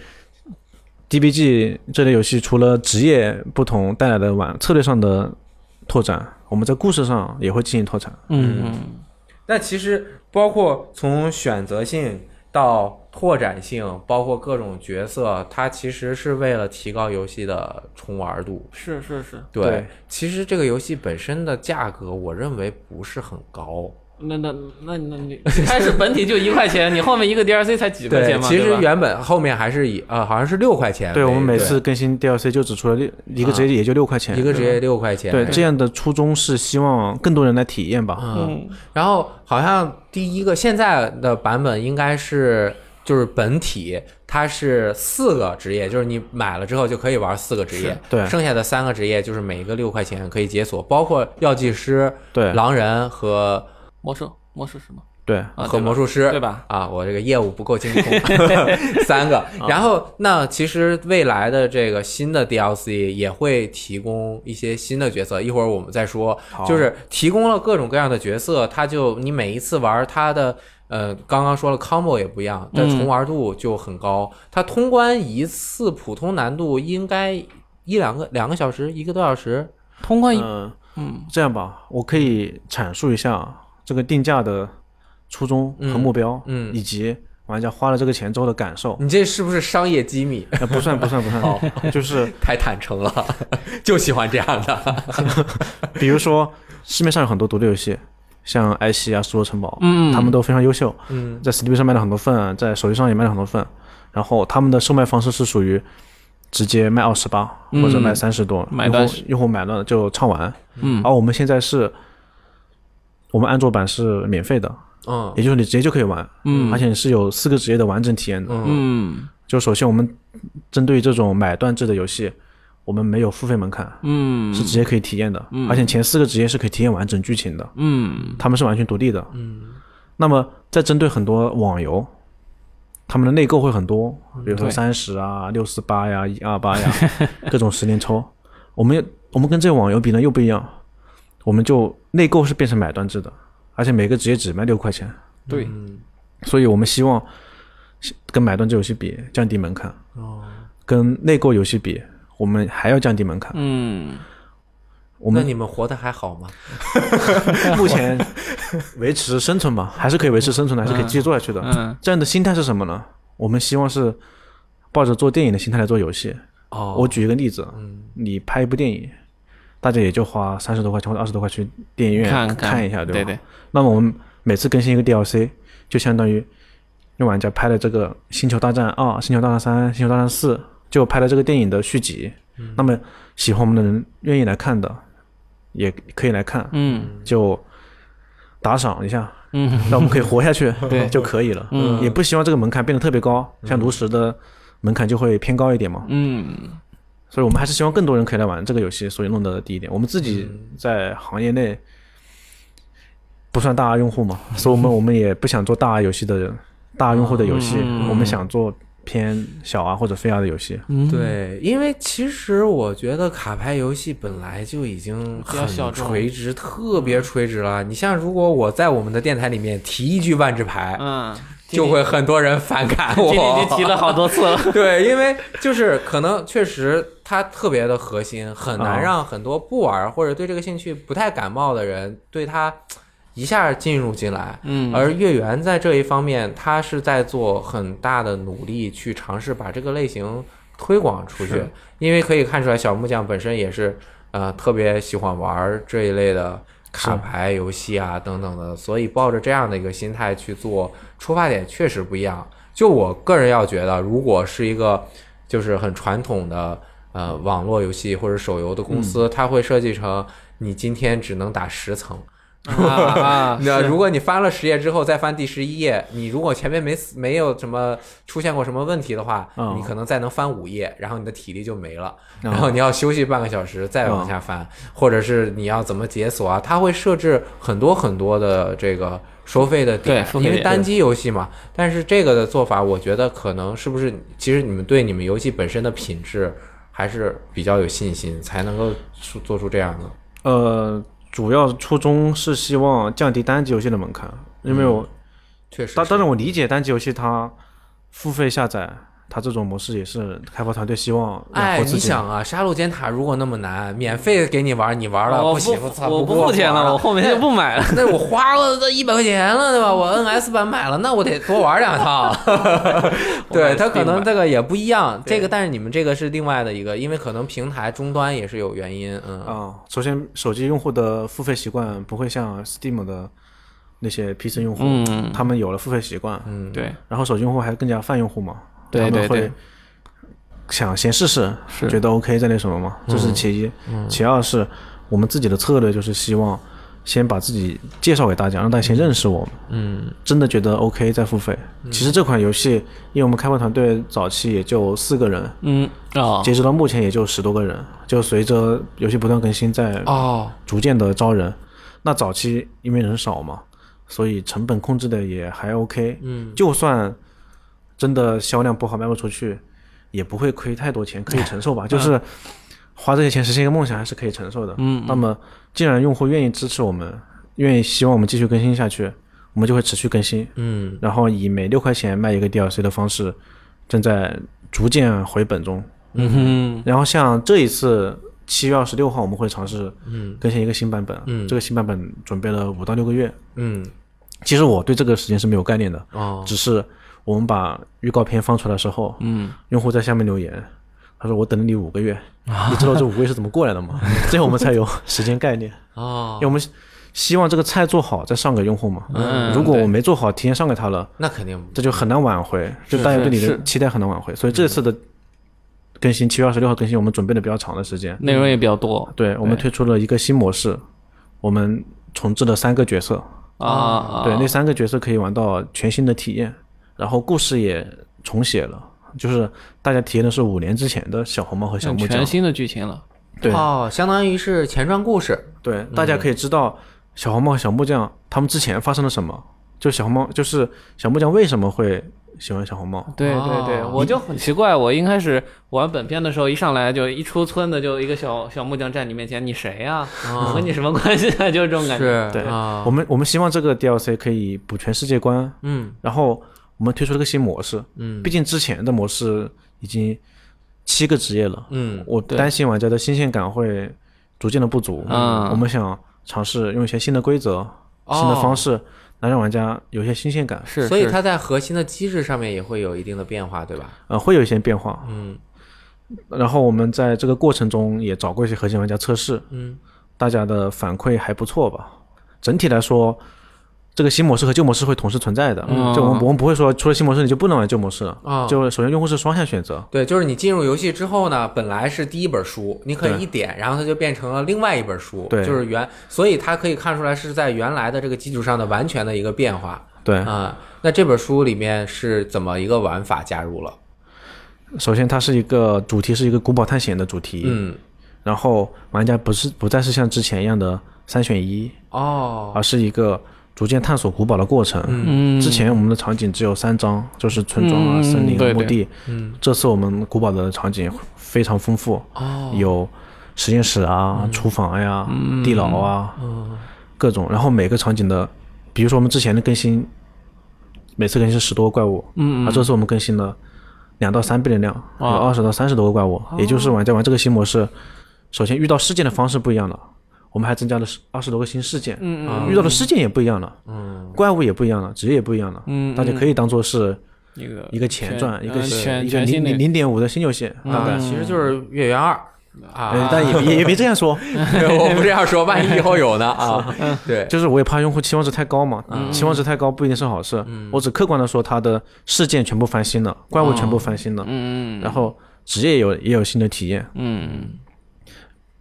，DBG 这类游戏除了职业不同带来的玩策略上的拓展，我们在故事上也会进行拓展。嗯那其实包括从选择性到拓展性，包括各种角色，它其实是为了提高游戏的重玩度。是是是，对，对其实这个游戏本身的价格，我认为不是很高。那那那那你 开始本体就一块钱，你后面一个 DLC 才几块钱嘛？其实原本后面还是以呃，好像是六块钱。对我们每次更新 DLC 就只出了六一个职业也就六块钱，一个职业六块钱。对这样的初衷是希望更多人来体验吧。嗯，然后好像第一个现在的版本应该是就是本体它是四个职业，就是你买了之后就可以玩四个职业，对剩下的三个职业就是每一个六块钱可以解锁，包括药剂师、对狼人和魔兽，魔术师吗？对，啊，和魔术师，对吧？啊，我这个业务不够精通，三个。然后，那其实未来的这个新的 DLC 也会提供一些新的角色，一会儿我们再说。就是提供了各种各样的角色，它就你每一次玩它的。呃，刚刚说了，combo 也不一样，但嗯重玩度就很高。它通关一次普通难度应该一两个两个小时，一个多小时。通关一嗯，嗯这样吧，我可以阐述一下这个定价的初衷和目标，嗯嗯以及玩家花了这个钱之后的感受。你这是不是商业机密？呃，不算不算不算，就是 太坦诚了，就喜欢这样的。比如说市面上有很多独立游戏，像埃希啊、苏州城堡，嗯，他们都非常优秀，嗯在 Steam 上卖了很多份，在手机上也卖了很多份。然后他们的售卖方式是属于直接卖二十八嗯或者卖三十多，用买断户用户买了就唱完。嗯而我们现在是，我们安卓版是免费的，嗯。也就是你直接就可以玩，嗯。而且是有四个职业的完整体验的。嗯。嗯。就首先我们针对于这种买断制的游戏，我们没有付费门槛，嗯。是直接可以体验的，而且前四个职业是可以体验完整剧情的，嗯。他们是完全独立的。嗯。那么在针对很多网游，他们的内购会很多，比如说对。三十啊、六四八呀、一二八呀，各种十连抽。我们我们跟这些网游比呢又不一样，我们就内购是变成买断制的，而且每个职业只卖六块钱，对嗯所以我们希望跟买断制游戏比降低门槛，哦，跟内购游戏比我们还要降低门槛。嗯我们那你们活得还好吗？目前维持生存吧，还是可以维持生存的，还是可以继续做下去的。嗯这样的心态是什么呢？我们希望是抱着做电影的心态来做游戏。哦我举一个例子，嗯你拍一部电影，大家也就花三十多块钱或者二十多块去电影院看看一下，吧？对对那么我们每次更新一个 DLC，就相当于用玩家拍了这个《星球大战二》《星球大战三》《星球大战四》，就拍了这个电影的续集。嗯那么喜欢我们的人愿意来看的，也可以来看，嗯就打赏一下，嗯那我们可以活下去 对就可以了。嗯也不希望这个门槛变得特别高，像炉石的门槛就会偏高一点嘛。嗯所以我们还是希望更多人可以来玩这个游戏，所以弄的第一点。我们自己嗯在行业内不算大 R 用户嘛，所以我们我们也不想做大 R 游戏的人，大 R 用户的游戏，嗯我们想做偏小啊或者非 R 的游戏。嗯，对，因为其实我觉得卡牌游戏本来就已经比较很小垂直，特别垂直了。你像如果我在我们的电台里面提一句万智牌，嗯，就会很多人反感我。今天已经提了好多次了。对，因为就是可能确实它特别的核心，很难啊让很多不玩或者对这个兴趣不太感冒的人对它一下进入进来。嗯，而月圆在这一方面，他是在做很大的努力去尝试把这个类型推广出去，因为可以看出来小木匠本身也是呃特别喜欢玩这一类的卡牌游戏啊等等的，所以抱着这样的一个心态去做，出发点确实不一样。就我个人要觉得，如果是一个就是很传统的呃网络游戏或者手游的公司，它会设计成你今天只能打十层。啊啊，那如果你翻了十页之后再翻第十一页，你如果前面没死没有什么出现过什么问题的话，嗯你可能再能翻五页，然后你的体力就没了，嗯然后你要休息半个小时再往下翻，或者是你要怎么解锁啊？它会设置很多很多的这个收费的点，对收费点因为单机游戏嘛。但是这个的做法，我觉得可能是不是其实你们对你们游戏本身的品质还是比较有信心，才能够出做出这样的。呃，主要初衷是希望降低单机游戏的门槛，因为我确实是，当当然我理解单机游戏它付费下载，它这种模式也是开发团队希望养哎。你想啊，杀戮尖塔如果那么难，免费给你玩，你玩了不行，我操，我不不付钱了，我，后面就不买了。那我花了这一百块钱了，对吧？我 NS 版买了，那我得多玩两趟。对，它可能这个也不一样，这个但是你们这个是另外的一个，因为可能平台终端也是有原因，嗯，啊，首先手机用户的付费习惯不会像 Steam 的那些 PC 用户，嗯，他们有了付费习惯，嗯，对，然后手机用户还更加泛用户嘛，对他们会对对想先试试，觉得 OK 再那什么嘛，这是其一。其二是我们自己的策略就是希望先把自己介绍给大家，让大家先认识我们。嗯真的觉得 OK 再付费。其实这款游戏，因为我们开发团队早期也就四个人，嗯哦截止到目前也就十多个人，就随着游戏不断更新，在哦，逐渐的招人。那早期因为人少嘛，所以成本控制的也还 OK。嗯就算真的销量不好卖不出去，也不会亏太多钱，可以承受吧？就是花这些钱实现一个梦想还是可以承受的。嗯那么既然用户愿意支持我们，愿意希望我们继续更新下去，我们就会持续更新。嗯然后以每六块钱卖一个 DLC 的方式，正在逐渐回本中。嗯哼然后像这一次七月二十六号，我们会尝试嗯更新一个新版本。嗯这个新版本准备了五到六个月。嗯其实我对这个时间是没有概念的，哦只是我们把预告片放出来的时候，嗯。用户在下面留言，他说我等了你五个月，你知道这五个月是怎么过来的吗？这样我们才有时间概念，啊因为，我们希望这个菜做好再上给用户嘛。嗯如果我没做好，提前上给他了，那肯定这就很难挽回，就大家对你的期待很难挽回。所以这次的更新，七月二十六号更新，我们准备的比较长的时间。内容也比较多。对，我们推出了一个新模式，我们重置了三个角色，啊，对，那三个角色可以玩到全新的体验，然后故事也重写了，就是大家体验的是五年之前的小红帽和小木匠全，新的剧情了。对哦，相当于是前传故事。对，大家可以知道小红帽和小木匠他们之前发生了什么，就小红帽就是小木匠为什么会喜欢小红帽，对对对，哦我就很奇怪，我一开始玩本片的时候，一上来就一出村的就一个小小木匠站你面前，你谁呀、我和你什么关系啊？就是这种感觉。是，对啊我们我们希望这个 DLC 可以补全世界观，嗯然后我们推出了个新模式，嗯毕竟之前的模式已经七个职业了，嗯我对担心玩家的新鲜感会逐渐的不足。嗯我们想尝试用一些新的规则、哦新的方式，来让玩家有一些新鲜感。是，所以它在核心的机制上面也会有一定的变化，对吧？呃，会有一些变化。嗯然后我们在这个过程中也找过一些核心玩家测试，嗯大家的反馈还不错吧？整体来说，这个新模式和旧模式会同时存在的。嗯。就我们我们不会说出了新模式你就不能玩旧模式了。啊，就首先用户是双向选择，对，就是你进入游戏之后呢，本来是第一本书，你可以一点，然后它就变成了另外一本书，对。就是原，所以它可以看出来是在原来的这个基础上的完全的一个变化。对，啊。那这本书里面是怎么一个玩法加入了？首先它是一个主题是一个古堡探险的主题，嗯，然后玩家不是不再是像之前一样的三选一，哦，而是一个逐渐探索古堡的过程。嗯，之前我们的场景只有三张，就是村庄啊、嗯森林、对对墓地。嗯，这次我们古堡的场景非常丰富，哦，有实验室啊、厨房呀、地牢啊，嗯。各种。然后每个场景的，比如说我们之前的更新，每次更新十多个怪物，嗯啊，这次我们更新了两到三倍的量，有啊二十到三十多个怪物。也就是玩家玩这个新模式，首先遇到事件的方式不一样了，我们还增加了二十多个新事件，嗯嗯遇到的事件也不一样了，嗯怪物也不一样了，职业也不一样了。嗯，大家可以当做是一个一个前传，一个零零零点五的新游戏，啊，其实就是月圆二啊呃，但也也也没这样说，我不这样说，万一以后有呢 啊？对，就是我也怕用户期望值太高嘛，期望值太高不一定是好事。我只客观的说，它的事件全部翻新了，怪物全部翻新了，嗯然后职业也有也有新的体验。嗯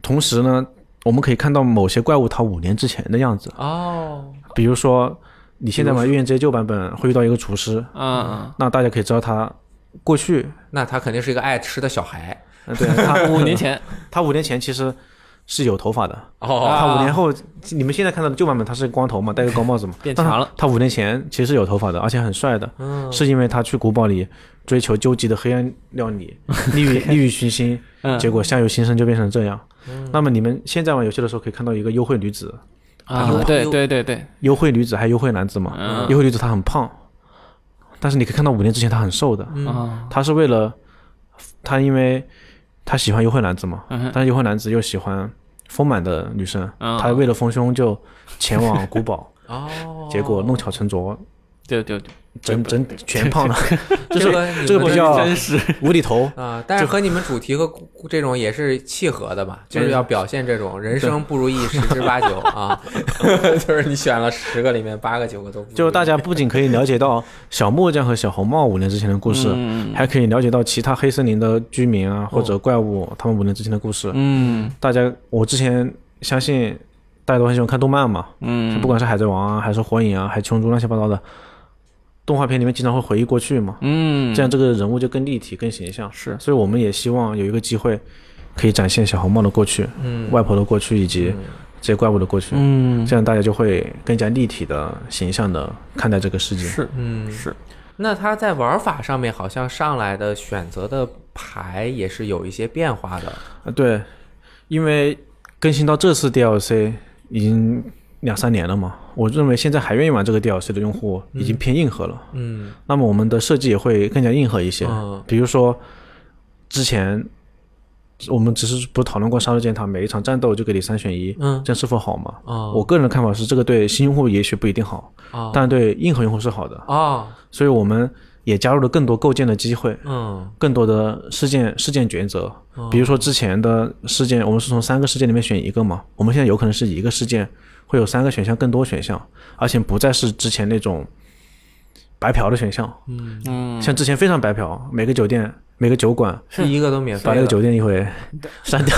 同时呢，我们可以看到某些怪物它五年之前的样子，哦，比如说你现在玩《月圆街》旧版本会遇到一个厨师，嗯那大家可以知道他过去，那他肯定是一个爱吃的小孩。呃对他嗯，五年前。他五年前其实是有头发的，哦。他五年后你们现在看到的旧版本他是光头嘛，戴个高帽子嘛，变强了，他五年前其实是有头发的，而且很帅的，嗯。是因为他去古堡里追求究极的黑暗料理，利欲利欲熏心，嗯。结果相由心生就变成这样。那么你们现在玩游戏的时候可以看到一个优惠女子，啊，对对对对，优惠女子还有优惠男子嘛？嗯。优惠女子她很胖，但是你可以看到五年之前她很瘦的，她是为了她因为她喜欢优惠男子嘛，但是优惠男子又喜欢丰满的女生，嗯。她为了丰胸就前往古堡，哦，结果弄巧成拙，对对对，整整全胖了，就这是个这个比较真实无厘头。啊，但是和你们主题和这种也是契合的吧，就是要表现这种人生不如意十之八九啊 就是你选了十个里面八个九个都就大家不仅可以了解到小木匠和小红帽五年之前的故事，嗯还可以了解到其他黑森林的居民啊或者怪物他们五年之前的故事。嗯大家，我之前相信大家都很喜欢看动漫嘛，嗯，不管是海贼王啊，还是火影啊，还是七龙珠乱七八糟的，动画片里面经常会回忆过去嘛，嗯，这样这个人物就更立体、更形象。是。所以我们也希望有一个机会，可以展现小红帽的过去、嗯，外婆的过去以及这些怪物的过去，嗯。这样大家就会更加立体的、形象的看待这个世界。是嗯。是，那它在玩法上面好像上来的选择的牌也是有一些变化的。啊，对，因为更新到这次 DLC 已经两三年了嘛，我认为现在还愿意玩这个 DLC 的用户已经偏硬核了。嗯那么我们的设计也会更加硬核一些。嗯比如说，之前我们只是不讨论过杀戮箭塔，每一场战斗就给你三选一，嗯这样是否好嘛？哦我个人的看法是，这个对新用户也许不一定好，哦但对硬核用户是好的。哦所以我们也加入了更多构建的机会，嗯更多的事件事件抉择。比如说之前的事件，我们是从三个事件里面选一个嘛，我们现在有可能是一个事件会有三个选项，更多选项，而且不再是之前那种白嫖的选项。嗯。像之前非常白嫖，每个酒店、每个酒馆是。一个都免费，把那个酒店一回 删掉。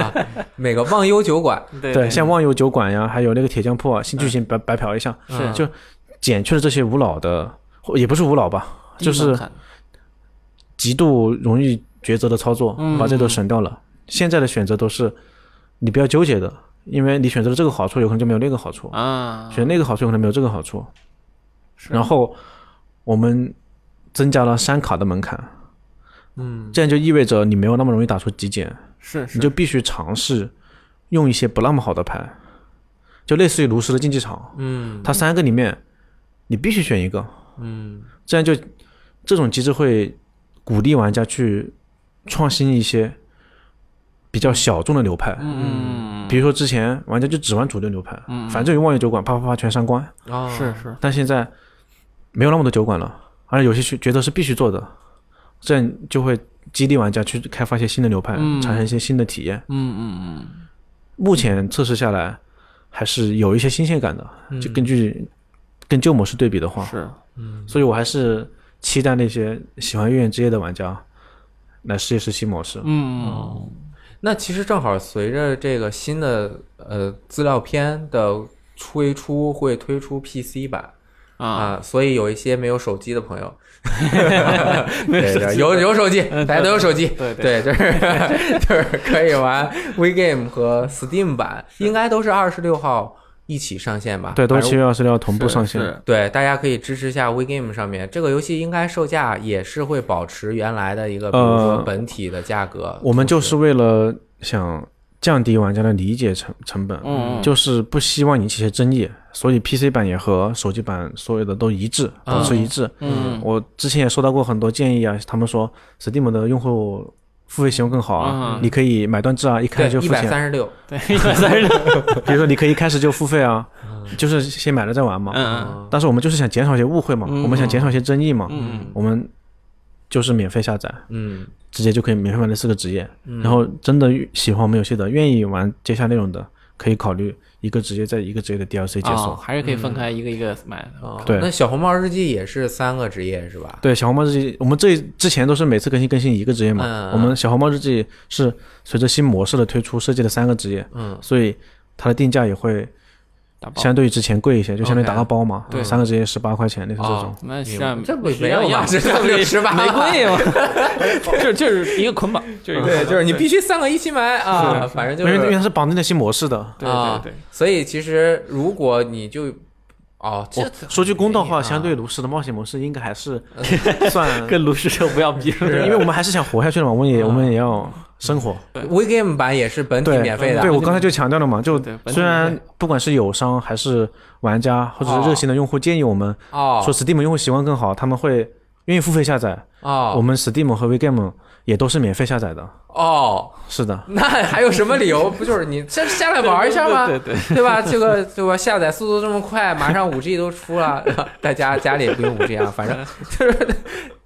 啊，每个忘忧酒馆对对，像忘忧酒馆呀，还有那个铁匠铺啊，新剧情白白嫖一下，是。就减去了这些无脑的，也不是无脑吧，就是极度容易抉择的操作，嗯。把这都省掉了。现在的选择都是你不要纠结的，因为你选择了这个好处，有可能就没有那个好处；啊，选那个好处，有可能没有这个好处。然后我们增加了删卡的门槛，嗯。这样就意味着你没有那么容易打出极简，是是。你就必须尝试用一些不那么好的牌，就类似于炉石的竞技场，嗯。它三个里面你必须选一个，嗯。这样就这种机制会鼓励玩家去创新一些比较小众的流派，嗯比如说之前玩家就只玩主流流派，嗯反正有望月酒馆，啪啪啪全删光，啊是是。但现在没有那么多酒馆了，而且有些觉得是必须做的，这样就会激励玩家去开发一些新的流派，嗯。产生一些新的体验。嗯嗯嗯。目前测试下来还是有一些新鲜感的，就根据跟旧模式对比的话。嗯，是所以我还是期待那些喜欢《月圆之夜》的玩家来试一试新模式。嗯那其实正好随着这个新的呃资料片的推出，会推出 PC 版啊。啊，所以有一些没有手机的朋友，有有手机，大家都有手机，对对对，就是 就是可以玩 WeGame 和 Steam 版，应该都是二十六号一起上线吧？对，都七月二十六同步上线。对，大家可以支持一下 WeGame 上面这个游戏，应该售价也是会保持原来的一个，比如说呃本体的价格。我们就是为了想降低玩家的理解成成本，嗯就是不希望引起一些争议，所以 PC 版也和手机版所有的都一致，保持一致。嗯我之前也收到过很多建议啊，他们说 Steam 的用户付费使用更好啊，嗯。你可以买断制啊，一开就付钱，百三十六，对一百三十六，比如说你可以一开始就付费啊，就是先买了再玩嘛。嗯但是我们就是想减少一些误会嘛，嗯。我们想减少一些争议嘛，嗯我们就是免费下载，嗯。直接就可以免费玩这四个职业。然后真的喜欢我们游戏的，愿意玩接下内容的，可以考虑一个职业在一个职业的 DLC 解锁。哦，还是可以分开一个一个买的。哦，对那小红帽日记也是三个职业是吧？对，小红帽日记，我们这之前都是每次更新更新一个职业嘛，嗯我们小红帽日记是随着新模式的推出设计了三个职业，嗯所以它的定价也会相对于之前贵一些，就相当于打个包嘛，对三个直接十八块钱，类似这种。哦，那实际上这不实际上一样没有吧？这这没有十八，没贵 嘛，就就是一个捆绑，就是一个对，就是你必须三个一起买啊，反正就因为因为是它是绑定了新模式的。对啊对对，所以其实如果你就哦，这我说句公道话，啊相对炉石的冒险模式应该还是 算跟炉石车不要比了。对，因为我们还是想活下去的嘛，我们也我们也要生活。WeGame 版也是本体对，免费的，对我刚才就强调了嘛，就虽然不管是友商还是玩家或者是热心的用户建议我们哦。说 Steam 用户习惯更好，他们会愿意付费下载。啊，我们 Steam 和 WeGame 也都是免费下载的。哦，是的，那还有什么理由？不就是你这下来玩一下吗？对对对对吧？这个对吧？下载速度这么快，马上五 G 都出了，大家家里也不用五 G 啊，反正就是，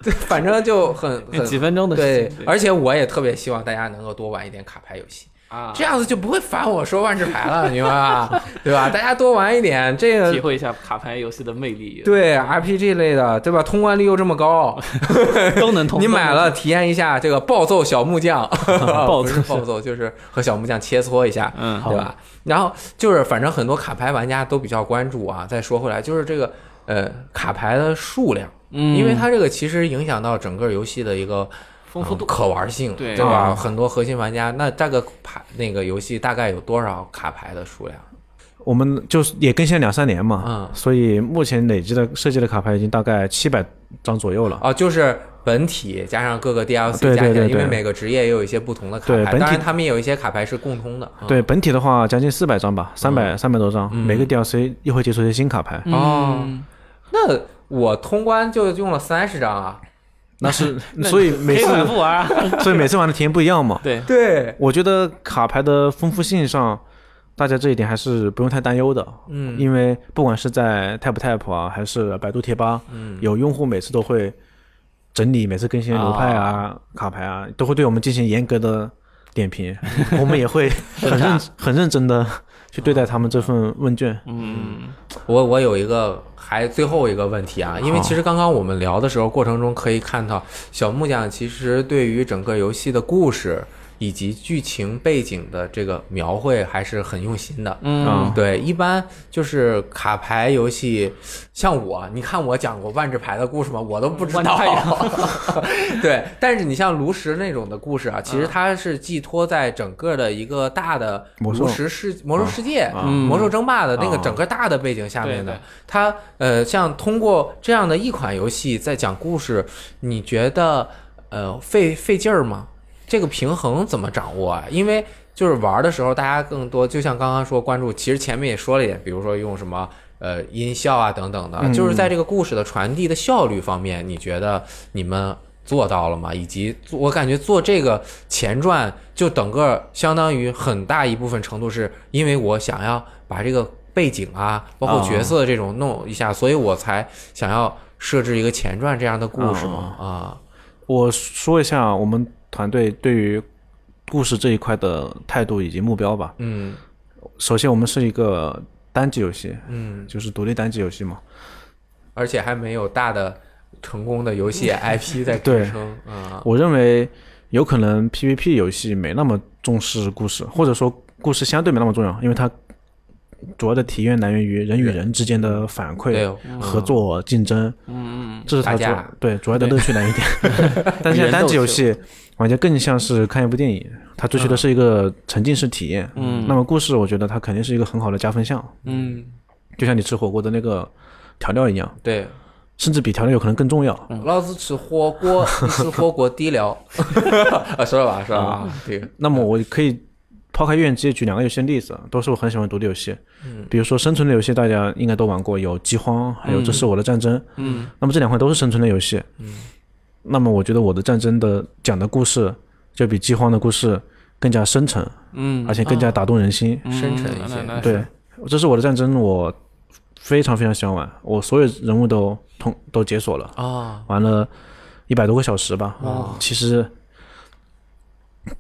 对 反正就很很几分钟的事对，，而且我也特别希望大家能够多玩一点卡牌游戏。啊，这样子就不会烦我说万智牌了，明白吧？对吧？大家多玩一点这个。体会一下卡牌游戏的魅力。对 RPG 类的，对吧？通关率又这么高，都能通。你买了体验一下这个暴揍小木匠，暴揍暴揍就是和小木匠切磋一下，嗯，对吧？然后就是反正很多卡牌玩家都比较关注啊。再说回来，就是这个呃卡牌的数量，嗯，因为它这个其实影响到整个游戏的一个。丰富度、可玩性，对对吧？啊很多核心玩家，那这个牌那个游戏大概有多少卡牌的数量？我们就是也更新了两三年嘛，嗯所以目前累积的设计的卡牌已经大概七百张左右了。哦，就是本体加上各个 DLC 加起来，对对对对因为每个职业也有一些不同的卡牌，对本体当然他们也有一些卡牌是共通的。嗯对本体的话，将近四百张吧，三百三百多张，嗯每个 DLC 又会接触一些新卡牌，哦嗯那我通关就用了三十张啊。那是 所以每次反复玩啊。所以每次玩的体验不一样嘛。对，对，我觉得卡牌的丰富性上，大家这一点还是不用太担忧的，嗯。因为不管是在 Tap Tap 啊，还是百度贴吧，嗯，有用户每次都会整理每次更新的流派啊、卡牌啊，都会对我们进行严格的点评，我们也会 很认很认真的去对待他们这份问卷。嗯，我我有一个还最后一个问题啊，因为其实刚刚我们聊的时候过程中可以看到，小木匠其实对于整个游戏的故事以及剧情背景的这个描绘还是很用心的。嗯，对，一般就是卡牌游戏，像我，你看我讲过万智牌的故事吗？我都不知道。对，但是你像炉石那种的故事啊，其实它是寄托在整个的一个大的炉石世魔兽世界、魔兽争霸的那个啊整个大的背景下面的。它呃，像通过这样的一款游戏在讲故事，你觉得呃费费劲儿吗？这个平衡怎么掌握啊？因为就是玩的时候，大家更多就像刚刚说关注，其实前面也说了一点，比如说用什么呃音效啊等等的，嗯就是在这个故事的传递的效率方面，你觉得你们做到了吗？以及做我感觉做这个前传，就整个相当于很大一部分程度是因为我想要把这个背景啊，包括角色这种弄一下，所以我才想要设置一个前传这样的故事嘛啊。我说一下我们团队对于故事这一块的态度以及目标吧。嗯。首先，我们是一个单机游戏，嗯，就是独立单机游戏嘛。而且还没有大的成功的游戏 IP 在支对撑啊。我认为有可能 PVP 游戏没那么重视故事，或者说故事相对没那么重要，因为它主要的体验来源于人与人之间的反馈、对，合作、竞争，嗯这是它主对主要的乐趣来源点。但现在单机游戏玩家更像是看一部电影，他追求的是一个沉浸式体验。嗯那么故事，我觉得它肯定是一个很好的加分项，嗯就像你吃火锅的那个调料一样，对，甚至比调料有可能更重要。老子吃火锅，吃火锅底料。啊，说了吧，说了吧，这个，那么我可以抛开院机举两个游戏的例子，都是我很喜欢独立游戏。嗯，比如说生存类游戏，大家应该都玩过，有饥荒，还有这是我的战争。嗯那么这两款都是生存类游戏。嗯，那么我觉得我的战争的讲的故事就比饥荒的故事更加深沉，嗯，而且更加打动人心。嗯深沉一些对，这是我的战争，我非常非常喜欢玩，我所有人物都通都解锁了，啊，玩了一百多个小时吧。哦其实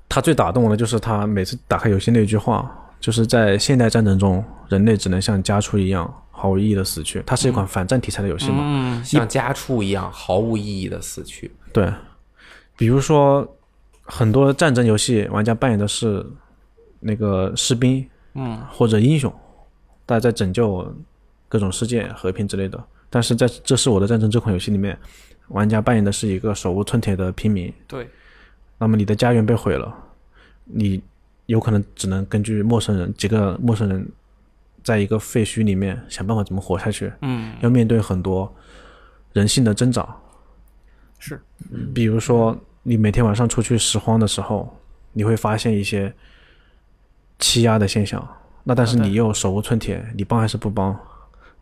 他最打动我的就是他每次打开游戏那句话，就是在现代战争中，人类只能像家畜一样毫无意义的死去。它是一款反战题材的游戏嘛？嗯像家畜一样毫无意义的死去。对，比如说很多战争游戏玩家扮演的是那个士兵嗯或者英雄，大家在拯救各种世界和平之类的。但是在《这是我的战争》这款游戏里面，玩家扮演的是一个手无寸铁的平民。对，那么你的家园被毁了，你有可能只能根据陌生人几个陌生人，在一个废墟里面想办法怎么活下去，嗯要面对很多人性的挣扎。是，比如说你每天晚上出去拾荒的时候，你会发现一些欺压的现象，那但是你又手无寸铁，你帮还是不帮？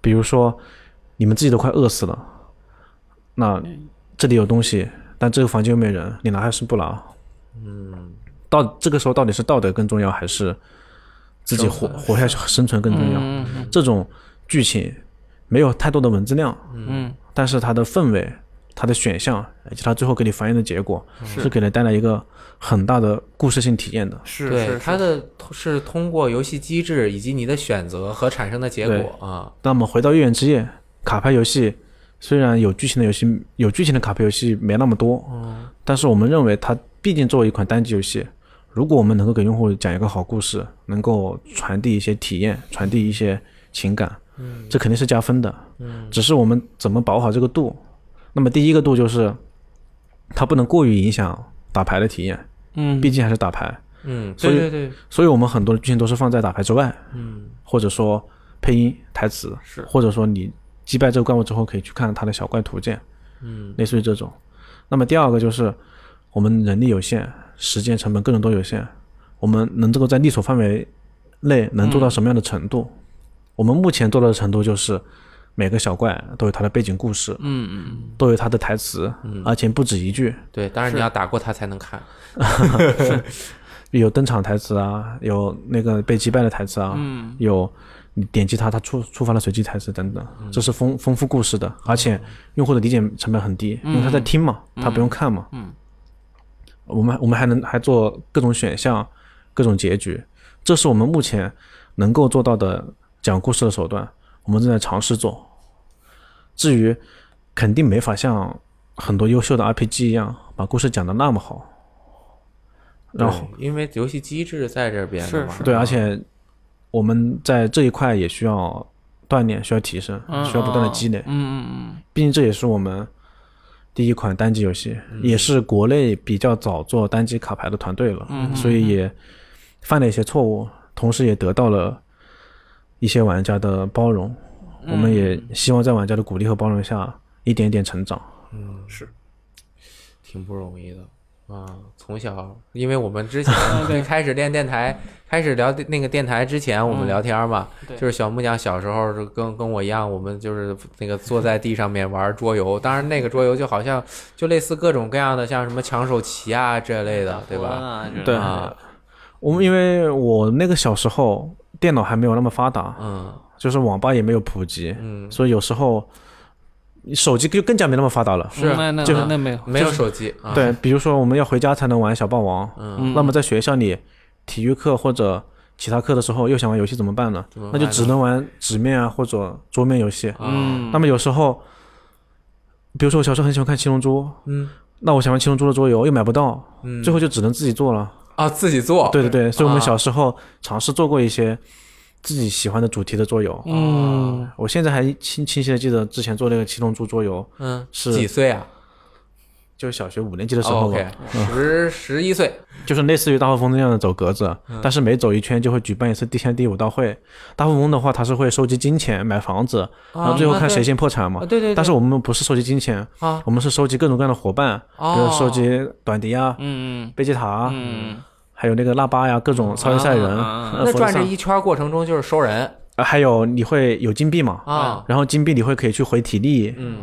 比如说你们自己都快饿死了，那这里有东西，但这个房间又没人，你拿还是不拿？嗯，到这个时候到底是道德更重要，还是自己活活下去生存更重要？嗯这种剧情没有太多的文字量，嗯但是它的氛围它的选项以及它最后给你反映的结果，是是给人带来一个很大的故事性体验的。是是它的是通过游戏机制以及你的选择和产生的结果啊，那么回到《月圆之夜》，卡牌游戏虽然有剧情的游戏，有剧情的卡牌游戏没那么多，嗯但是我们认为它毕竟作为一款单机游戏，如果我们能够给用户讲一个好故事，能够传递一些体验，传递一些情感，嗯。这肯定是加分的。嗯。只是我们怎么把握好这个度？那么第一个度就是，它不能过于影响打牌的体验，嗯，毕竟还是打牌，嗯，所以对对对，所以我们很多的剧情都是放在打牌之外，嗯。或者说配音、台词，是。或者说你击败这个怪物之后可以去看它的小怪图鉴，嗯。类似于这种。那么第二个就是我们人力有限，时间成本各种都有限，我们能够在力所范围内能做到什么样的程度？我们目前做到的程度就是每个小怪都有它的背景故事，嗯嗯都有它的台词，而且不止一句，对，当然你要打过它才能看，有登场台词啊，有那个被击败的台词啊，嗯。有你点击它，它触触发了随机台词等等，这是丰丰富故事的，而且用户的理解成本很低，因为他在听嘛，他不用看嘛。嗯，我们我们还能还做各种选项、各种结局，这是我们目前能够做到的讲故事的手段，我们正在尝试做。至于肯定没法像很多优秀的 RPG 一样把故事讲得那么好，然后因为游戏机制在这边，是是。对，而且我们在这一块也需要锻炼，需要提升，嗯。需要不断的积累。嗯嗯。毕竟这也是我们第一款单机游戏，也是国内比较早做单机卡牌的团队了，嗯所以也犯了一些错误，同时也得到了一些玩家的包容。我们也希望在玩家的鼓励和包容下，一点一点成长。嗯，是挺不容易的啊。从小，因为我们之前 对开始练电台，开始聊那个电台之前，我们嗯聊天嘛，对就是小木匠小时候就跟跟我一样，我们就是那个坐在地上面玩桌游，当然那个桌游就好像就类似各种各样的，像什么抢手棋啊这类的，对吧？吧对啊，我们因为我那个小时候电脑还没有那么发达，嗯就是网吧也没有普及，嗯，所以有时候手机就更加没那么发达了。是。那那就是那没有。没有手机啊，对，比如说我们要回家才能玩小霸王，嗯，嗯。那么在学校里体育课或者其他课的时候又想玩游戏怎么办呢？那就只能玩纸面啊或者桌面游戏。嗯。那么有时候，比如说我小时候很喜欢看《七龙珠》，嗯。那我想玩《七龙珠》的桌游又买不到，嗯，最后就只能自己做了。啊自己做，对对对，所以我们啊小时候尝试做过一些自己喜欢的主题的桌游。嗯。我现在还清清晰的记得之前做那个七龙珠桌游，嗯，是几岁啊？就是小学五年级的时哦候吧，，OK，十十一岁，就是类似于大富翁那样的走格子，嗯。但是每走一圈就会举办一次第三、第五道会。大富翁的话，它是会收集金钱买房子，然后最后看谁先破产嘛。啊，。对对，但是我们不是收集金钱，啊，我们是收集各种各样的伙伴，比如哦收集短笛啊、嗯嗯。贝吉塔啊，嗯还有那个腊八呀，各种超级赛人。那转这一圈过程中就是收人呃还有你会有金币嘛？啊，然后金币你会可以去回体力，嗯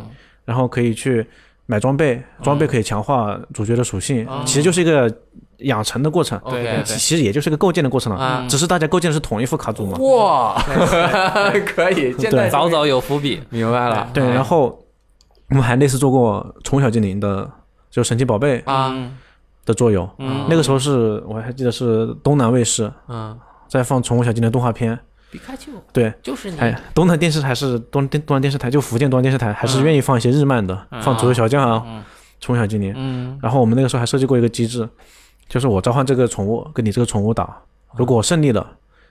然后可以去买装备，装备可以强化主角的属性，哦其实就是一个养成的过程。对其其实也就是个构建的过程了，啊只是大家构建的是同一副卡组嘛。哇，可以，现在早早有伏笔，明白了，对，然后我们还类似做过宠物小精灵的，就神奇宝贝啊，嗯的作用。嗯。那个时候是我还记得是东南卫视嗯，在放宠物小精灵动画片，皮卡丘对，就是你，哎，东南电视台是东东东南电视台，就福建东南电视台还是愿意放一些日漫的，嗯。放足球小将啊、嗯宠物小精灵。嗯。然后我们那个时候还设计过一个机制，就是我召唤这个宠物跟你这个宠物打，如果我胜利了，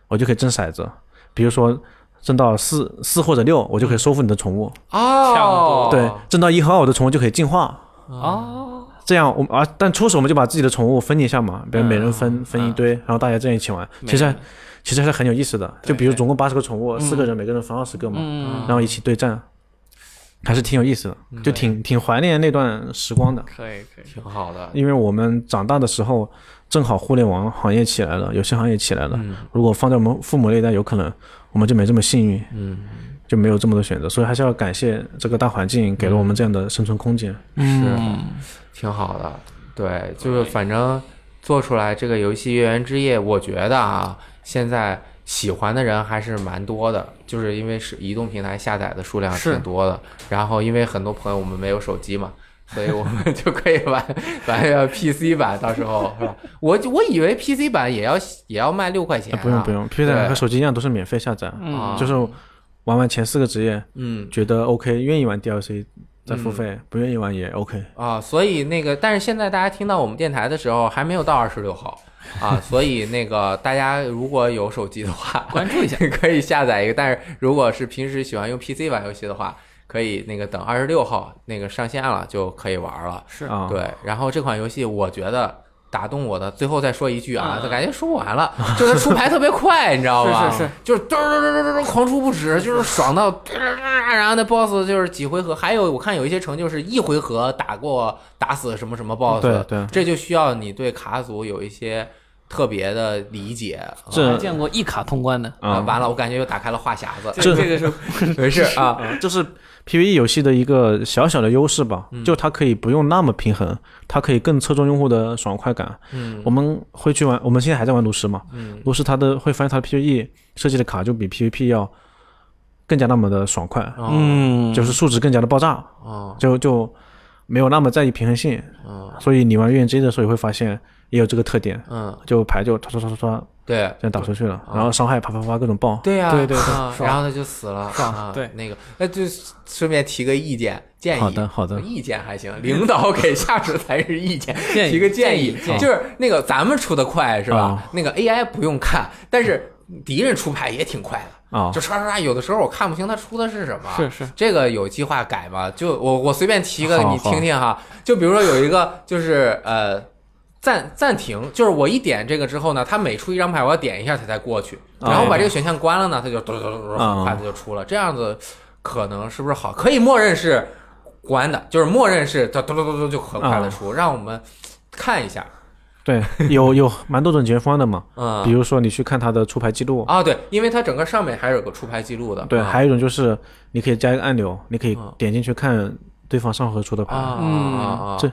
我就可以掷骰子，比如说挣到四四或者六，我就可以收复你的宠物。哦，对，挣到一和二，我的宠物就可以进化。哦这样我们啊，但初始我们就把自己的宠物分一下嘛，比如每人分、分一堆，然后大家这样一起玩，其实其实还是很有意思的。就比如总共八十个宠物，四个人每个人分二十个嘛，嗯。然后一起对战，还是挺有意思的，就挺挺怀念那段时光的。可以可以。挺好的，因为我们长大的时候，正好互联网行业起来了，游戏行业起来了。嗯。如果放在我们父母那一代，有可能我们就没这么幸运，嗯，就没有这么多选择。所以还是要感谢这个大环境给了我们这样的生存空间。嗯挺好的，对，就是反正做出来这个游戏《月圆之夜》，我觉得啊，现在喜欢的人还是蛮多的，就是因为是移动平台下载的数量挺多的，然后因为很多朋友我们没有手机嘛，所以我们就可以玩玩个 PC 版，到时候是吧？我我以为 PC 版也要也要卖六块钱、不用不用，PC 版和手机一样都是免费下载，嗯，就是玩完前四个职业，嗯觉得 OK，愿意玩 DLC 再付费，不愿意玩也 OK。啊，所以那个，但是现在大家听到我们电台的时候还没有到二十六号啊，所以那个大家如果有手机的话，关注一下，可以下载一个。但是如果是平时喜欢用 PC 玩游戏的话，可以那个等二十六号那个上线了就可以玩了。是啊，对，然后这款游戏我觉得打动我的，最后再说一句啊，嗯就感觉说不完了，就是它出牌特别快，你知道吧？是是是，就是噔噔噔噔噔狂出不止，就是爽到，然后那 boss 就是几回合，还有我看有一些成就是一回合打过打死什么什么 boss，对对。这就需要你对卡组有一些特别的理解。这见过一卡通关的，啊，完了，我感觉又打开了话匣子，这这个是没事啊，啊，这是 PVE 游戏的一个小小的优势吧，就它可以不用那么平衡，它可以更侧重用户的爽快感。嗯。我们会去玩，我们现在还在玩炉石嘛，嗯。炉石它的会发现它的 PVE 设计的卡就比 PVP 要更加那么的爽快，嗯嗯，就是数值更加的爆炸，哦。就就没有那么在意平衡性。啊所以你玩月 G 的时候也会发现也有这个特点，嗯，就牌就唰唰唰唰唰对。这样打出去了，然后伤害啪啪啪各种爆。对呀，对对对啊然后他就死了，爽啊，对。那个，那就顺便提个意见建议，好的好的。意见还行，领导给下属才是意见，提个建议，就是那个咱们出的快是吧？啊？那个 AI 不用看，但是敌人出牌也挺快的，啊。就刷刷刷，有的时候我看不清他出的是什么，是是，这个有计划改吗？就我我随便提一个，好你听听哈。就比如说有一个就是呃暂暂停，就是我一点这个之后呢，它每出一张牌，我要点一下它才过去，然后我把这个选项关了呢，它就嘟嘟嘟很快的就出了。这样子可能是不是好？可以默认是关的，就是默认是它嘟嘟嘟嘟就很快的出，让我们看一下。对，有有蛮多种解决方案的嘛，嗯，比如说你去看它的出牌记录，啊，对，因为它整个上面还是有个出牌记录的。对，啊还有一种就是你可以加一个按钮，你可以嗯点进去看对方上回出的牌。啊啊啊！这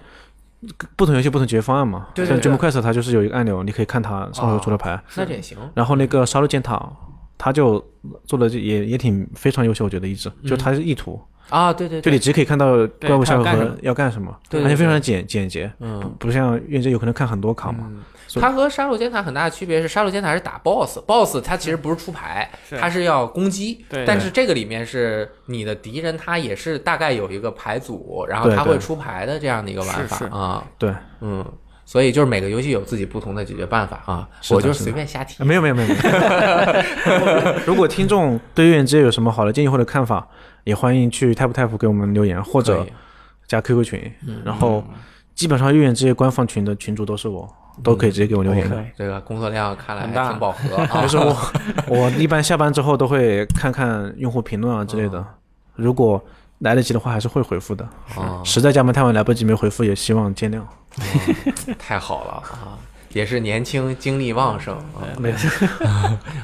不同游戏不同解决方案嘛，对对对像 Dream Quest 它就是有一个按钮，你可以看它上回出的牌。那这也行。然后那个杀戮箭塔，它就做的也也挺非常优秀，我觉得一直。就它是意图，啊，对对对，就你直接可以看到怪物下回合要干什么而且非常的简简洁，嗯。不像愿者有可能看很多卡嘛。嗯，它和杀戮尖塔很大的区别是，杀戮尖塔是打 BOSS，BOSS 它其实不是出牌，是它是要攻击。对但是这个里面是你的敌人，他也是大概有一个牌组，然后他会出牌的这样的一个玩法啊。对，嗯，所以就是每个游戏有自己不同的解决办法啊。我就是随便瞎提啊。没有没有没有。没有 如果听众对月圆之夜有什么好的建议或者看法，也欢迎去 tap tap 给我们留言，或者加 QQ 群。然后基本上月圆之夜官方群的群主都是我，都可以直接给我留言的。这个工作量看来还很大挺饱和 啊。就是我，我一般下班之后都会看看用户评论啊之类的，如果来得及的话，还是会回复的。啊，实在加班太晚来不及没回复，也希望见谅。太好了啊！也是年轻、精力旺盛啊。没事，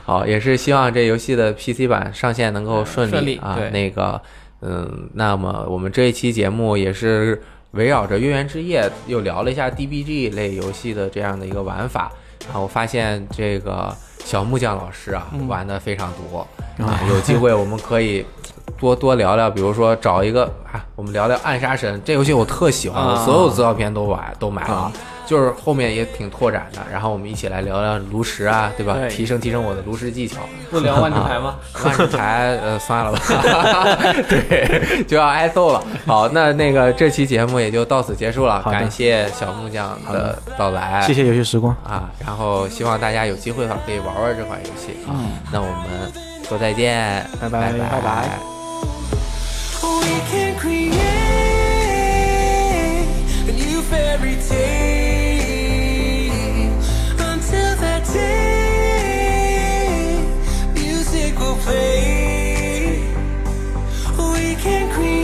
好，也是希望这游戏的 PC 版上线能够顺顺利啊。对那个，嗯，那么我们这一期节目也是围绕着《月圆之夜》又聊了一下 DBG 类游戏的这样的一个玩法然后发现这个小木匠老师啊、嗯玩的非常多啊，有机会我们可以。多多聊聊，比如说找一个啊，我们聊聊《暗杀神》这游戏，我特喜欢，我啊所有资料片都玩都买了，啊就是后面也挺拓展的。然后我们一起来聊聊炉石啊，对吧？提升提升我的炉石技巧。不聊万智牌吗？万智牌，呃，算了吧，对，就要挨揍了。好，那那个这期节目也就到此结束了，感谢小木匠的到来，谢谢游戏时光，啊。然后希望大家有机会的话可以玩玩玩这款游戏啊。嗯那我们说再见，拜拜拜拜拜 We can create a new fairy tale until that day. Music will play. We can create